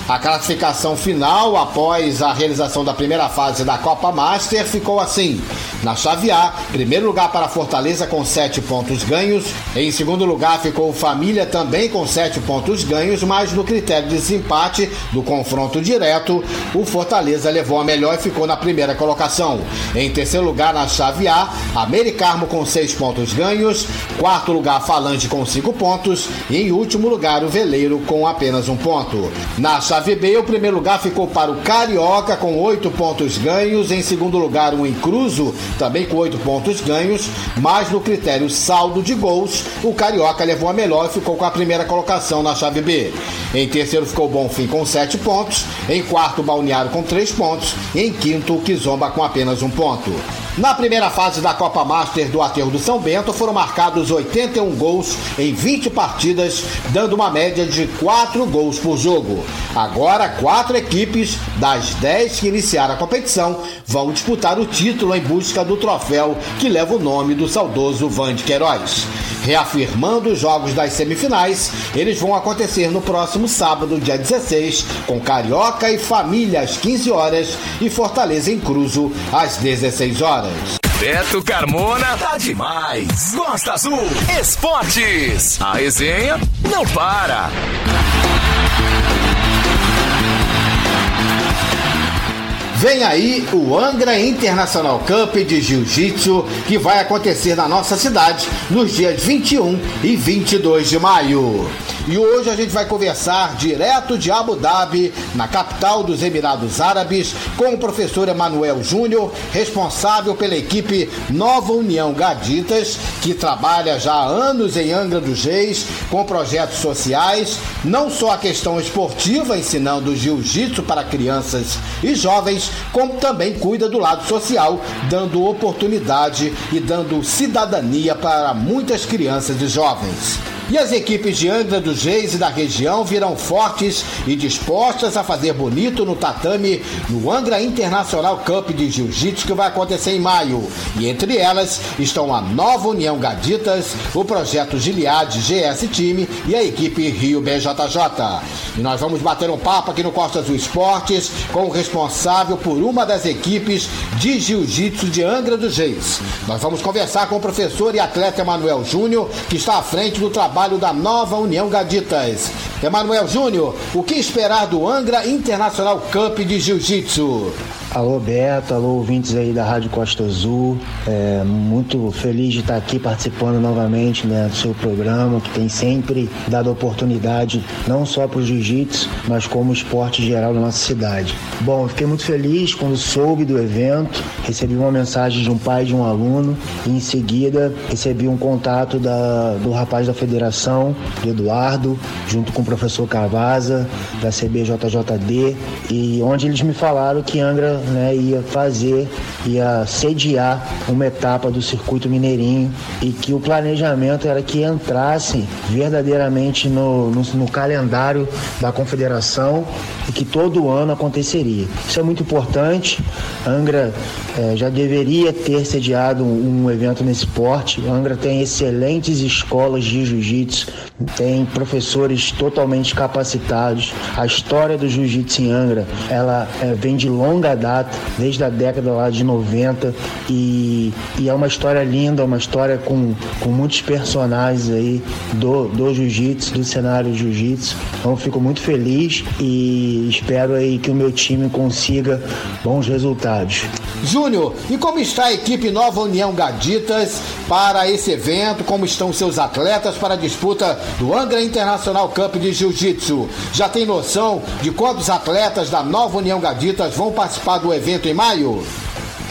A classificação final, após a realização da primeira fase da Copa Master, ficou assim. Na chave A, primeiro lugar para Fortaleza com 7 pontos ganhos. Em segundo lugar ficou Família também com 7 pontos ganhos, mas no critério de desempate do confronto direto, o Fortaleza levou a melhor e ficou na primeira colocação. Em terceiro lugar na chave A, Americarmo com 6 pontos ganhos. Quarto lugar, Falange com 5 pontos. E em último lugar, o Veleiro com apenas um ponto. Na chave B, o primeiro lugar ficou para o Carioca com 8 pontos ganhos. Em segundo lugar, o Incruso também com 8 pontos ganhos. Mas no critério saldo de gols, o Carioca levou a melhor e ficou com a primeira colocação na chave B. Em terceiro ficou o Bonfim com 7 pontos. Em quarto, o Balneário com 3 pontos. E em quinto, o Kizomba com apenas um ponto. Na primeira fase da Copa Master do Aterro do São Bento foram marcados 81 gols em 20 partidas, dando uma média de 4 gols por jogo. Agora, quatro equipes das 10 que iniciaram a competição vão disputar o título em busca do troféu que leva o nome do saudoso Van de Queiroz. Reafirmando os jogos das semifinais, eles vão acontecer no próximo sábado, dia 16, com Carioca e Família às 15 horas e Fortaleza em Cruzo às 16 horas. Beto Carmona tá demais. Costa Azul Esportes. A resenha não para. Vem aí o Angra International Cup de Jiu-Jitsu que vai acontecer na nossa cidade nos dias 21 e 22 de maio. E hoje a gente vai conversar direto de Abu Dhabi, na capital dos Emirados Árabes, com o professor Emanuel Júnior, responsável pela equipe Nova União Gaditas, que trabalha já há anos em Angra dos Reis com projetos sociais, não só a questão esportiva, ensinando jiu-jitsu para crianças e jovens, como também cuida do lado social, dando oportunidade e dando cidadania para muitas crianças e jovens. E as equipes de Angra dos Reis e da região virão fortes e dispostas a fazer bonito no tatame no Angra Internacional Cup de Jiu-Jitsu que vai acontecer em maio. E entre elas estão a Nova União Gaditas, o projeto Gilead GS Time e a equipe Rio BJJ. E nós vamos bater um papo aqui no Costa Azul Esportes com o responsável por uma das equipes de Jiu-Jitsu de Angra dos Reis. Nós vamos conversar com o professor e atleta Emanuel Júnior, que está à frente do trabalho da nova União Gaditas. Emanuel Júnior, o que esperar do Angra Internacional Cup de Jiu-Jitsu? Alô Beto, alô ouvintes aí da Rádio Costa Azul. É, muito feliz de estar aqui participando novamente né, do seu programa, que tem sempre dado oportunidade não só para o jiu-jitsu, mas como esporte geral na nossa cidade. Bom, fiquei muito feliz quando soube do evento, recebi uma mensagem de um pai de um aluno e em seguida recebi um contato da, do rapaz da federação, do Eduardo, junto com o professor Cavaza, da CBJJD, e onde eles me falaram que Angra né, ia fazer ia sediar uma etapa do circuito mineirinho e que o planejamento era que entrasse verdadeiramente no, no, no calendário da confederação e que todo ano aconteceria. Isso é muito importante. Angra eh, já deveria ter sediado um, um evento nesse porte. Angra tem excelentes escolas de jiu-jitsu, tem professores totalmente capacitados. A história do jiu-jitsu em Angra, ela é, vem de longa data, desde a década lá de 90 e, e é uma história linda, uma história com, com muitos personagens aí do, do jiu-jitsu, do cenário jiu-jitsu. Então fico muito feliz e espero aí que o meu time consiga bons resultados. Júnior, e como está a equipe Nova União Gaditas para esse evento? Como estão seus atletas para a disputa do Angra Internacional Cup de Jiu-Jitsu? Já tem noção de quantos atletas da Nova União Gaditas vão participar do evento em maio?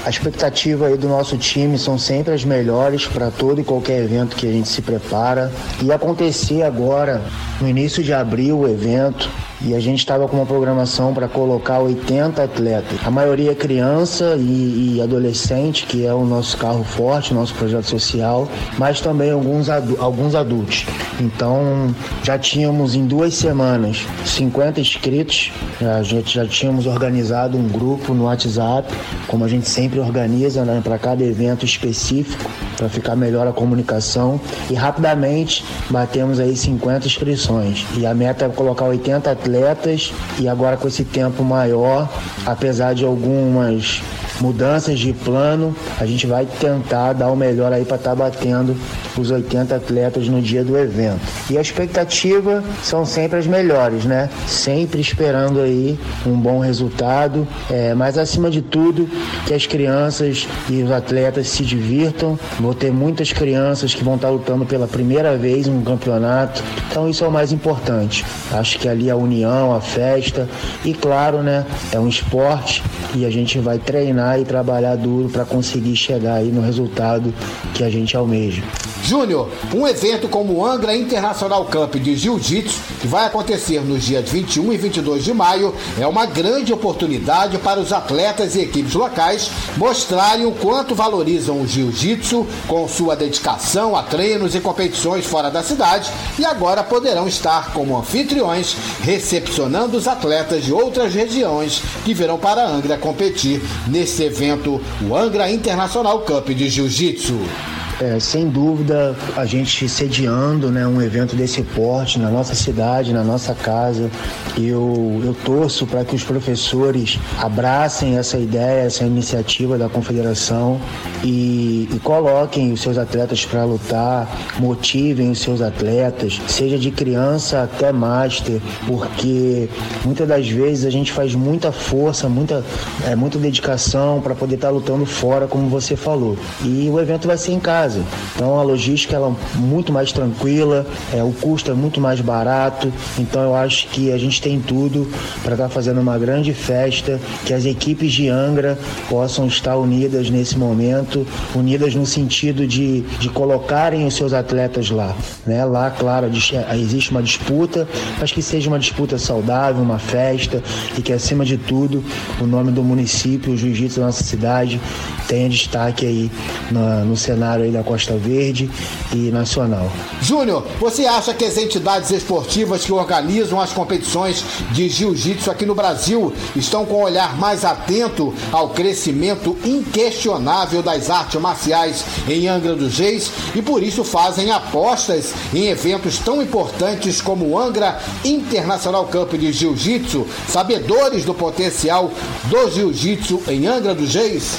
A expectativa aí do nosso time são sempre as melhores para todo e qualquer evento que a gente se prepara. E acontecer agora, no início de abril, o evento, e a gente estava com uma programação para colocar 80 atletas. A maioria é criança e, e, adolescente, que é o nosso carro forte, nosso projeto social, mas também alguns, alguns adultos. Então já tínhamos em duas semanas 50 inscritos, a gente já tínhamos organizado um grupo no WhatsApp, como a gente sempre organiza né, para cada evento específico, para ficar melhor a comunicação. E rapidamente batemos aí 50 inscrições. E a meta é colocar 80 atletas atletas e agora com esse tempo maior, apesar de algumas mudanças de plano, a gente vai tentar dar o melhor aí para estar tá batendo os 80 atletas no dia do evento. E a expectativa são sempre as melhores, né? Sempre esperando aí um bom resultado, é, mas acima de tudo que as crianças e os atletas se divirtam. Vou ter muitas crianças que vão estar tá lutando pela primeira vez em um campeonato, então isso é o mais importante. Acho que ali a união, a festa e claro, né? É um esporte e a gente vai treinar e trabalhar duro para conseguir chegar aí no resultado que a gente almeja. Júnior, um evento como o Angra International Camp de Jiu-Jitsu, que vai acontecer nos dias 21 e 22 de maio, é uma grande oportunidade para os atletas e equipes locais mostrarem o quanto valorizam o Jiu-Jitsu com sua dedicação a treinos e competições fora da cidade e agora poderão estar como anfitriões recepcionando os atletas de outras regiões que virão para Angra competir nesse evento, o Angra International Cup de Jiu-Jitsu. É, sem dúvida, a gente sediando né, um evento desse porte na nossa cidade, na nossa casa, eu, eu torço para que os professores abracem essa ideia, essa iniciativa da confederação e, e coloquem os seus atletas para lutar, motivem os seus atletas, seja de criança até master, porque muitas das vezes a gente faz muita força, muita, é, muita dedicação para poder estar tá lutando fora, como você falou. E o evento vai ser em casa casa. Então a logística ela é muito mais tranquila, é, o custo é muito mais barato. Então eu acho que a gente tem tudo para estar tá fazendo uma grande festa, que as equipes de Angra possam estar unidas nesse momento, unidas no sentido de, de colocarem os seus atletas lá. Né? Lá, claro, existe uma disputa, mas que seja uma disputa saudável, uma festa e que acima de tudo o nome do município, o jiu-jitsu da nossa cidade tenha destaque aí no, no cenário aí da Costa Verde e nacional. Júnior, você acha que as entidades esportivas que organizam as competições de jiu-jitsu aqui no Brasil estão com um olhar mais atento ao crescimento inquestionável das artes marciais em Angra dos Reis e por isso fazem apostas em eventos tão importantes como o Angra Internacional Camp de Jiu-Jitsu, sabedores do potencial do jiu-jitsu em Angra dos Reis?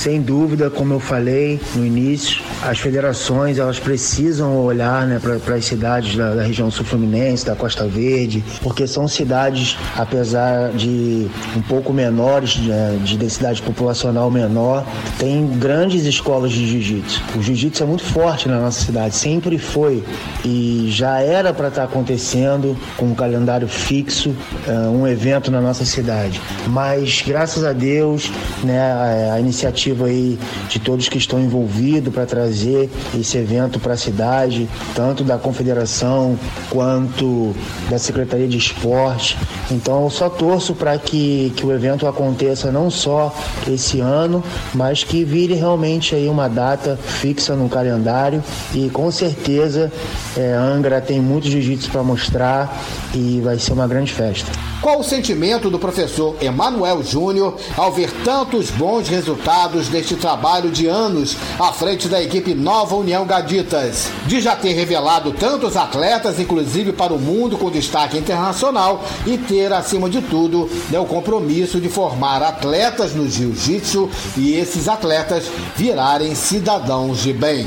Sem dúvida, como eu falei no início, as federações elas precisam olhar né, para as cidades da, da, região sul-fluminense, da Costa Verde, porque são cidades, apesar de um pouco menores, de, né, de densidade populacional menor, tem grandes escolas de jiu-jitsu. O jiu-jitsu é muito forte na nossa cidade, sempre foi e já era para estar tá acontecendo com um calendário fixo, uh, um evento na nossa cidade. Mas graças a Deus, né, a iniciativa iniciativa aí de todos que estão envolvidos para trazer esse evento para a cidade, tanto da confederação quanto da Secretaria de Esporte. Então eu só torço para que, que o evento aconteça não só esse ano, mas que vire realmente aí uma data fixa no calendário e com certeza é, Angra tem muito jiu-jitsu para mostrar e vai ser uma grande festa. Qual o sentimento do professor Emanuel Júnior ao ver tantos bons resultados deste trabalho de anos à frente da equipe Nova União Gaditas? De já ter revelado tantos atletas, inclusive para o mundo com destaque internacional, e ter, acima de tudo, né, o compromisso de formar atletas no jiu-jitsu e esses atletas virarem cidadãos de bem.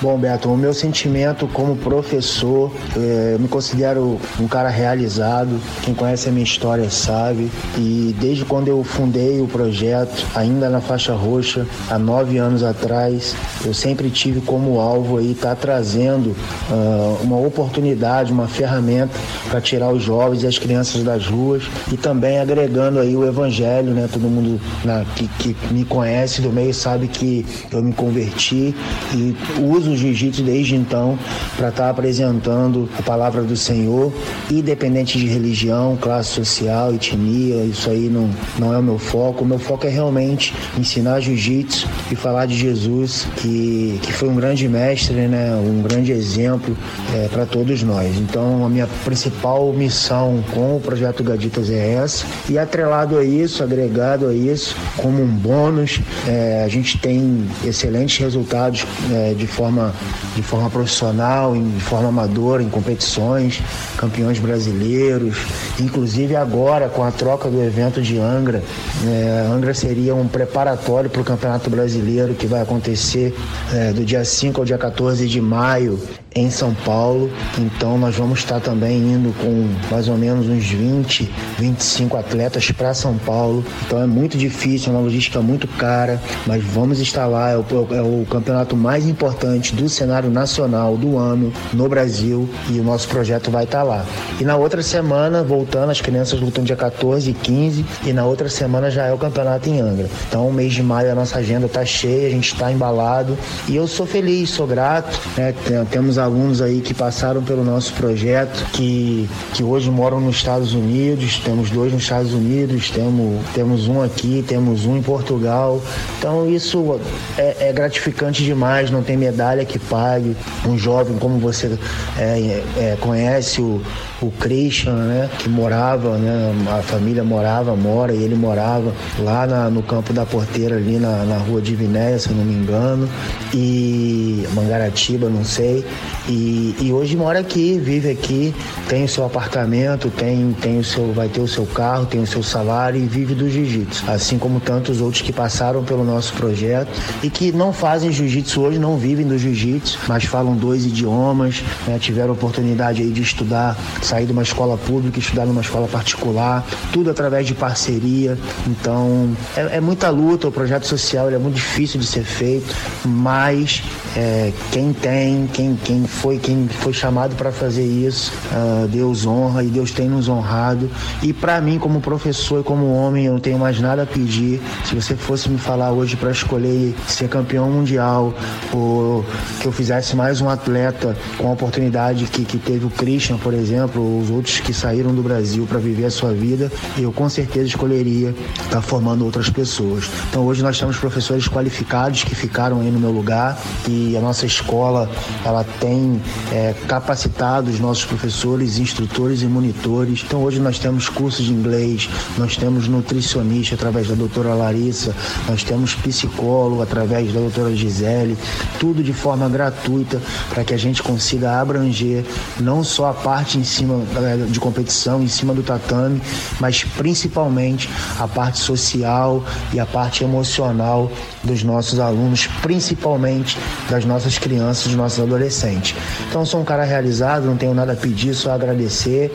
Bom, Beto, o meu sentimento como professor, é, eu me considero um cara realizado. Quem conhece a minha história sabe. E desde quando eu fundei o projeto, ainda na faixa roxa, há nove anos atrás, eu sempre tive como alvo aí estar tá trazendo uh, uma oportunidade, uma ferramenta para tirar os jovens e as crianças das ruas e também agregando aí o evangelho, né? Todo mundo na, que, que me conhece do meio sabe que eu me converti e uso o jiu-jitsu desde então para estar tá apresentando a palavra do Senhor, independente de religião, classe social, etnia, isso aí não, não é o meu foco. O meu foco é realmente ensinar jiu-jitsu e falar de Jesus, que, que foi um grande mestre, né? um grande exemplo é, para todos nós. Então, a minha principal missão com o projeto Gaditas é essa, e atrelado a isso, agregado a isso, como um bônus, é, a gente tem excelentes resultados é, de forma forma, de forma profissional, de forma amadora, em competições, campeões brasileiros. Inclusive agora, com a troca do evento de Angra, é, Angra seria um preparatório para o Campeonato Brasileiro que vai acontecer é, do dia 5 ao dia 14 de maio em São Paulo. Então nós vamos estar também indo com mais ou menos uns 20, 25 atletas para São Paulo. Então é muito difícil, é uma logística muito cara, mas vamos estar lá. É o, é o campeonato mais importante do cenário nacional do ano no Brasil e o nosso projeto vai estar lá. E na outra semana, voltando, as crianças lutam dia 14 e 15 e na outra semana já é o campeonato em Angra. Então, o mês de maio a nossa agenda está cheia, a gente está embalado e eu sou feliz, sou grato. Né? Temos alunos aí que passaram pelo nosso projeto, que, que hoje moram nos Estados Unidos, temos dois nos Estados Unidos, temos, temos um aqui, temos um em Portugal. Então, isso é, é gratificante demais, não tem medalha que pague. Um jovem como você é, é, conhece, o, o Christian, né, que morava, né, a família morava, mora e ele morava lá na, no campo da porteira ali na, na rua de Vinéia, se eu não me engano, e Mangaratiba, não sei. E, e hoje mora aqui, vive aqui, tem o seu apartamento, tem, tem o seu, vai ter o seu carro, tem o seu salário e vive do jiu-jitsu. Assim como tantos outros que passaram pelo nosso projeto e que não fazem jiu-jitsu hoje, não vivem do jiu-jitsu, mas falam dois idiomas, né, tiveram oportunidade aí de estudar sair de uma escola pública, estudar numa escola particular, tudo através de parceria. Então, é, é muita luta, o projeto social é muito difícil de ser feito, mas é, quem tem, quem, quem foi, quem foi chamado para fazer isso, uh, Deus honra e Deus tem nos honrado. E para mim, como professor e como homem, eu não tenho mais nada a pedir. Se você fosse me falar hoje para escolher ser campeão mundial ou que eu fizesse mais um atleta com a oportunidade que, que teve o Christian, por exemplo, os outros que saíram do Brasil para viver a sua vida, eu com certeza escolheria estar tá formando outras pessoas. Então hoje nós temos professores qualificados que ficaram aí no meu lugar e a nossa escola ela tem é, capacitado os nossos professores, instrutores e monitores. Então hoje nós temos cursos de inglês, nós temos nutricionista através da doutora Larissa, nós temos psicólogo através da doutora Gisele, tudo de forma gratuita para que a gente consiga abranger não só a parte em cima cima de competição, em cima do tatame, mas principalmente a parte social e a parte emocional dos nossos alunos, principalmente das nossas crianças, dos nossos adolescentes. Então sou um cara realizado, não tenho nada a pedir, só agradecer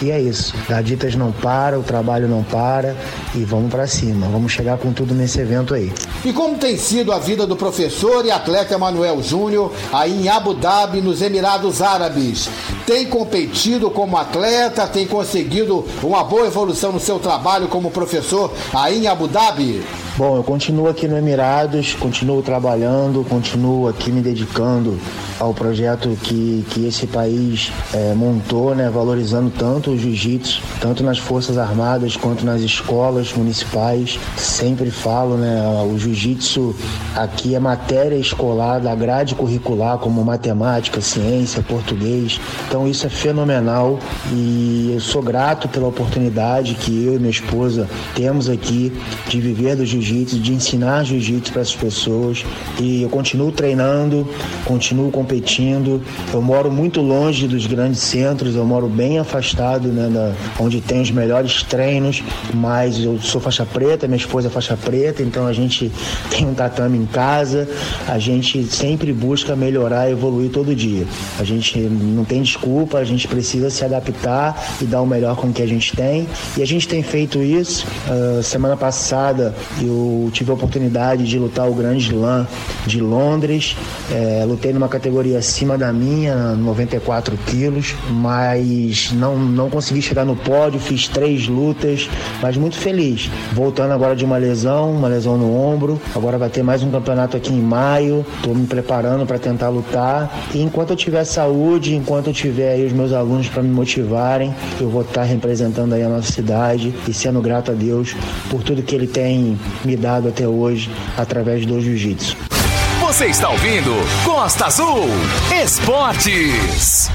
e é isso. Gaditas não para, o trabalho não para e vamos para cima. Vamos chegar com tudo nesse evento aí. E como tem sido a vida do professor e atleta Emanuel Júnior aí em Abu Dhabi, nos Emirados Árabes? Tem competido como atleta, tem conseguido uma boa evolução no seu trabalho como professor aí em Abu Dhabi? Bom, eu continuo aqui no Emirados, continuo trabalhando, continuo aqui me dedicando ao projeto que, que esse país é, montou, né, valorizando tanto o jiu-jitsu, tanto nas Forças Armadas quanto nas escolas municipais. Sempre falo, né, o jiu-jitsu aqui é matéria escolar da grade curricular, como matemática, ciência, português. Então isso é fenomenal e eu sou grato pela oportunidade que eu e minha esposa temos aqui de viver do jiu-jitsu jiu-jitsu, de ensinar jiu-jitsu para as pessoas. E eu continuo treinando, continuo competindo. Eu moro muito longe dos grandes centros, eu moro bem afastado, né, da, onde tem os melhores treinos, mas eu sou faixa preta, minha esposa é faixa preta, então a gente tem um tatame em casa, a gente sempre busca melhorar, evoluir todo dia. A gente não tem desculpa, a gente precisa se adaptar e dar o melhor com o que a gente tem. E a gente tem feito isso. Uh, semana passada eu tive a oportunidade de lutar o Grande Slam de Londres. É, lutei numa categoria acima da minha, 94 quilos, mas não, não consegui chegar no pódio. Fiz três lutas, mas muito feliz. Voltando agora de uma lesão, uma lesão no ombro. Agora vai ter mais um campeonato aqui em maio. Estou me preparando para tentar lutar. E enquanto eu tiver saúde, enquanto eu tiver aí os meus alunos para me motivarem, eu vou estar representando aí a nossa cidade e sendo grato a Deus por tudo que ele tem me dado até hoje através do jiu-jitsu. Você está ouvindo Costa Azul Esportes.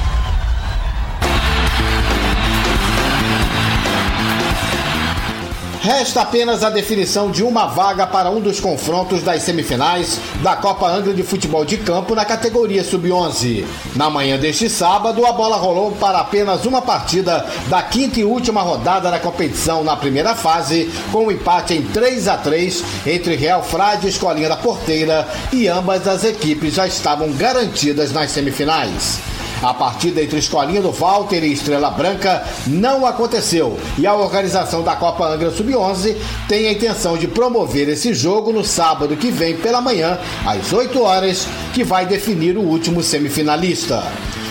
Resta apenas a definição de uma vaga para um dos confrontos das semifinais da Copa Angra de Futebol de Campo na categoria Sub-11. Na manhã deste sábado, a bola rolou para apenas uma partida da quinta e última rodada da competição na primeira fase, com um empate em 3 a 3 entre Real Frade e Escolinha da Porteira, e ambas as equipes já estavam garantidas nas semifinais. A partida entre Escolinha do Walter e Estrela Branca não aconteceu. E a organização da Copa Angra Sub-11 tem a intenção de promover esse jogo no sábado que vem pela manhã, às 8 horas, que vai definir o último semifinalista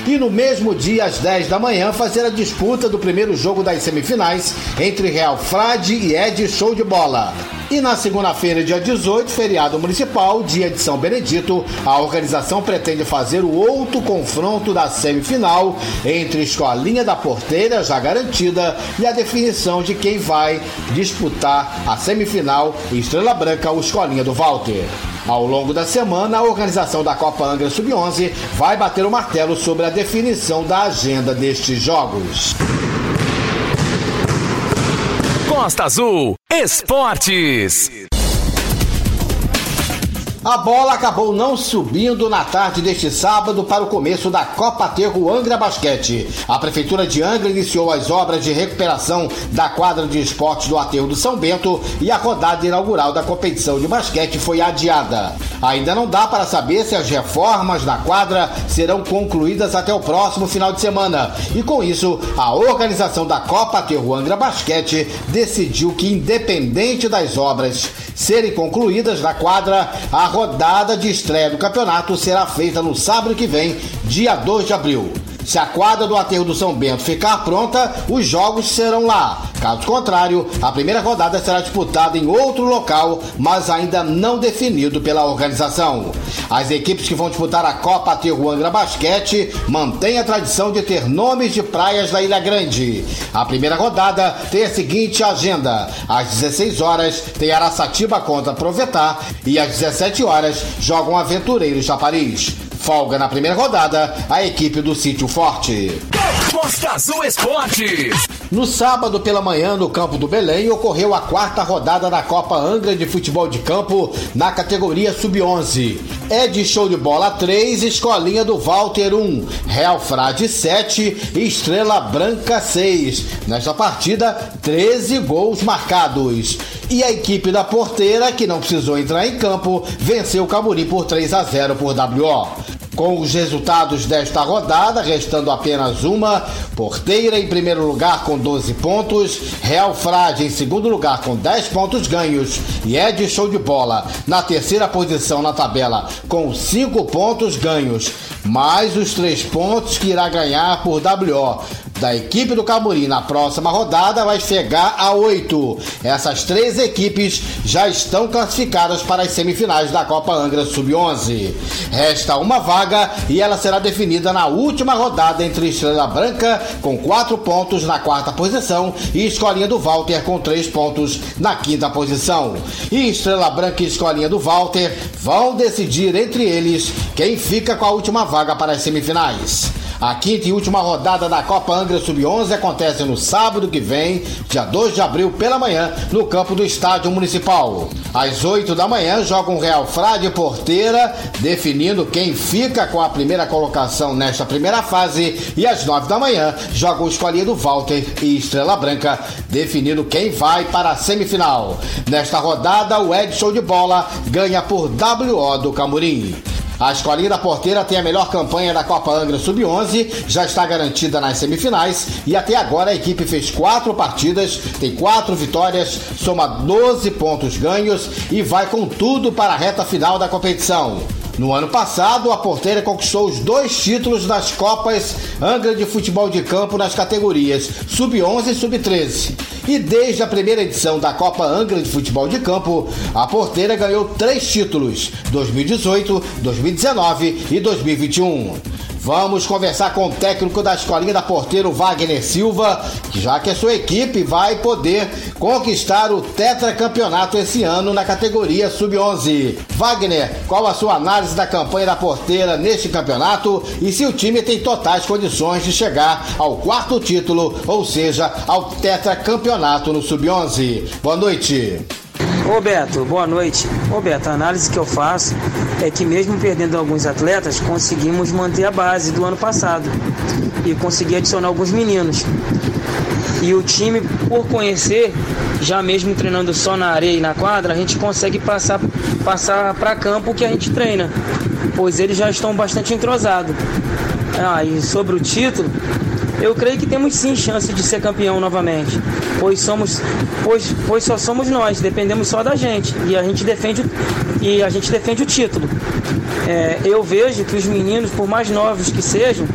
e no mesmo dia, às 10 da manhã, fazer a disputa do primeiro jogo das semifinais entre Real Frade e Ed Show de Bola. E na segunda-feira, dia 18, feriado municipal, dia de São Benedito, a organização pretende fazer o outro confronto da semifinal entre Escolinha da Porteira, já garantida, e a definição de quem vai disputar a semifinal Estrela Branca ou Escolinha do Walter. Ao longo da semana, a organização da Copa Angra Sub-11 vai bater o martelo sobre a definição da agenda destes jogos. Costa Azul Esportes. A bola acabou não subindo na tarde deste sábado para o começo da Copa Aterro Angra Basquete. A Prefeitura de Angra iniciou as obras de recuperação da quadra de esportes do Aterro do São Bento e a rodada inaugural da competição de basquete foi adiada. Ainda não dá para saber se as reformas na quadra serão concluídas até o próximo final de semana. E com isso, a organização da Copa Aterro Angra Basquete decidiu que, independente das obras serem concluídas na quadra, a rodada de estreia do campeonato será feita no sábado que vem, dia 2 de abril. Se a quadra do aterro do São Bento ficar pronta, os jogos serão lá. Caso contrário, a primeira rodada será disputada em outro local, mas ainda não definido pela organização. As equipes que vão disputar a Copa Aterro Angra Basquete mantêm a tradição de ter nomes de praias da Ilha Grande. A primeira rodada tem a seguinte agenda: às 16 horas tem Araçatiba contra Provetá e às 17 horas jogam Aventureiros Chapariz. Folga na primeira rodada a equipe do Sítio Forte. Costa Azul Esportes. No sábado pela manhã, no campo do Belém, ocorreu a quarta rodada da Copa Angra de Futebol de Campo na categoria Sub-11. É de show de bola 3, Escolinha do Walter 1, Real Frade 7 e Estrela Branca 6. Nesta partida, 13 gols marcados. E a equipe da porteira, que não precisou entrar em campo, venceu o Camuri por 3 a 0 por WO. Com os resultados desta rodada, restando apenas uma, Porteira em primeiro lugar com 12 pontos, Real Frade em segundo lugar com 10 pontos ganhos e Ed Show de Bola. Na terceira posição na tabela com 5 pontos ganhos, mais os 3 pontos que irá ganhar por WO da equipe do Camuri na próxima rodada vai chegar a oito. Essas três equipes já estão classificadas para as semifinais da Copa Angra Sub-11. Resta uma vaga e ela será definida na última rodada entre Estrela Branca com quatro pontos na quarta posição e Escolinha do Walter com três pontos na quinta posição. E Estrela Branca e Escolinha do Walter vão decidir entre eles quem fica com a última vaga para as semifinais. A quinta e última rodada da Copa Angra Sub-11 acontece no sábado que vem, dia 2 de abril, pela manhã, no campo do Estádio Municipal. Às 8 da manhã, joga um Real Frade Porteira, definindo quem fica com a primeira colocação nesta primeira fase. E às 9 da manhã, joga o escolhido Walter e Estrela Branca, definindo quem vai para a semifinal. Nesta rodada, o Edson de Bola ganha por WO do Camurim. A Escolinha da Porteira tem a melhor campanha da Copa Angra Sub-11, já está garantida nas semifinais e até agora a equipe fez quatro partidas, tem quatro vitórias, soma 12 pontos ganhos e vai com tudo para a reta final da competição. No ano passado, a Porteira conquistou os dois títulos das Copas Angra de Futebol de Campo nas categorias Sub-11 e Sub-13. E desde a primeira edição da Copa Angra de Futebol de Campo, a Porteira ganhou três títulos: 2018, 2019 e 2021. Vamos conversar com o técnico da escolinha da Porteiro, Wagner Silva, já que a sua equipe vai poder conquistar o tetracampeonato esse ano na categoria Sub-11. Wagner, qual a sua análise da campanha da Porteira neste campeonato e se o time tem totais condições de chegar ao quarto título, ou seja, ao tetracampeonato no Sub-11? Boa noite. Ô Beto, boa noite. Ô Beto, a análise que eu faço é que mesmo perdendo alguns atletas, conseguimos manter a base do ano passado e conseguir adicionar alguns meninos. E o time, por conhecer, já mesmo treinando só na areia e na quadra, a gente consegue passar passar para campo que a gente treina, pois eles já estão bastante entrosados. Ah, e sobre o título, eu creio que temos sim chance de ser campeão novamente, pois somos, pois, pois só somos nós, dependemos só da gente e a gente defende e a gente defende o título. É, eu vejo que os meninos, por mais novos que sejam,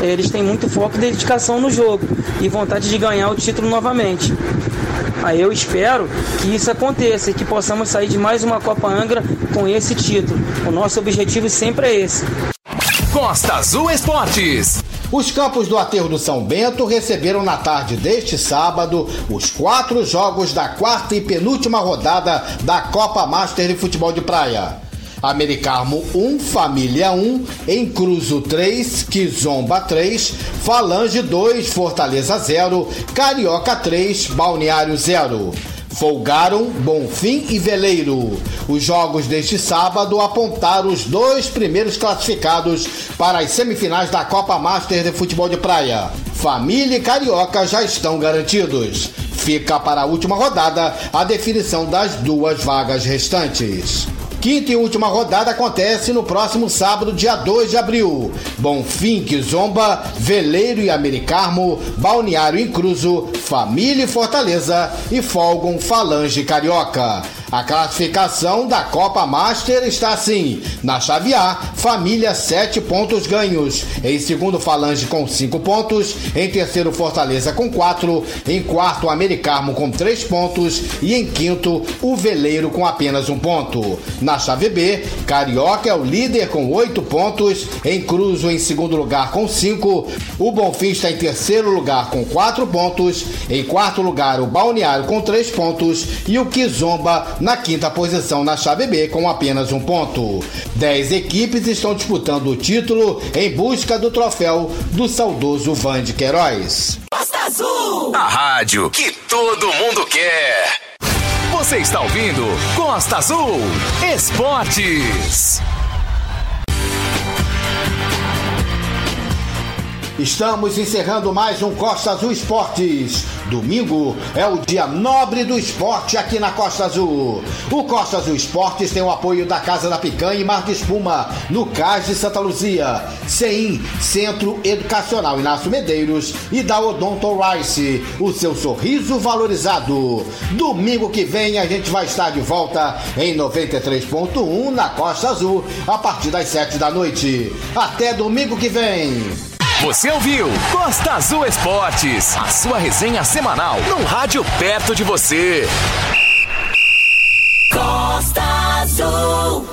eles têm muito foco e dedicação no jogo e vontade de ganhar o título novamente. Aí eu espero que isso aconteça e que possamos sair de mais uma Copa Angra com esse título. O nosso objetivo sempre é esse. Costa Azul Esportes. Os campos do Aterro do São Bento receberam na tarde deste sábado os quatro jogos da quarta e penúltima rodada da Copa Master de Futebol de Praia. Americarmo 1, Família 1, Encruzo 3, Kizomba 3, Falange 2, Fortaleza 0, Carioca 3, Balneário 0. Folgaram Bonfim e Veleiro. Os jogos deste sábado apontaram os dois primeiros classificados para as semifinais da Copa Master de Futebol de Praia. Família e Carioca já estão garantidos. Fica para a última rodada a definição das duas vagas restantes. Quinta e última rodada acontece no próximo sábado, dia 2 de abril. Bonfim, Kizomba, Veleiro e Americarmo, Balneário Incruso, Família e Fortaleza e Folgam Falange Carioca. A classificação da Copa Master está assim: na chave A, Família 7 pontos ganhos, em segundo Falange com 5 pontos, em terceiro Fortaleza com 4, em quarto Americarmo com 3 pontos. E em quinto o Veleiro com apenas um ponto. Na chave B, Carioca é o líder com 8 pontos, em Cruzo em segundo lugar com 5, o Bonfim está em terceiro lugar com 4 pontos, em quarto lugar o Balneário com 3 pontos. E o Kizomba na quinta posição na chave B com apenas um ponto. Dez equipes estão disputando o título em busca do troféu do saudoso Van de Queiroz. Costa Azul. A rádio que todo mundo quer. Você está ouvindo Costa Azul Esportes. Estamos encerrando mais um Costa Azul Esportes. Domingo é o dia nobre do esporte aqui na Costa Azul. O Costa Azul Esportes tem o apoio da Casa da Picanha e Mar de Espuma, no Cais de Santa Luzia, CEIM, Centro Educacional Inácio Medeiros e da Odonto Rice, o seu sorriso valorizado. Domingo que vem a gente vai estar de volta em 93.1 na Costa Azul, a partir das 7 da noite. Até domingo que vem. Você ouviu Costa Azul Esportes, a sua resenha semanal num rádio perto de você. Costa Azul.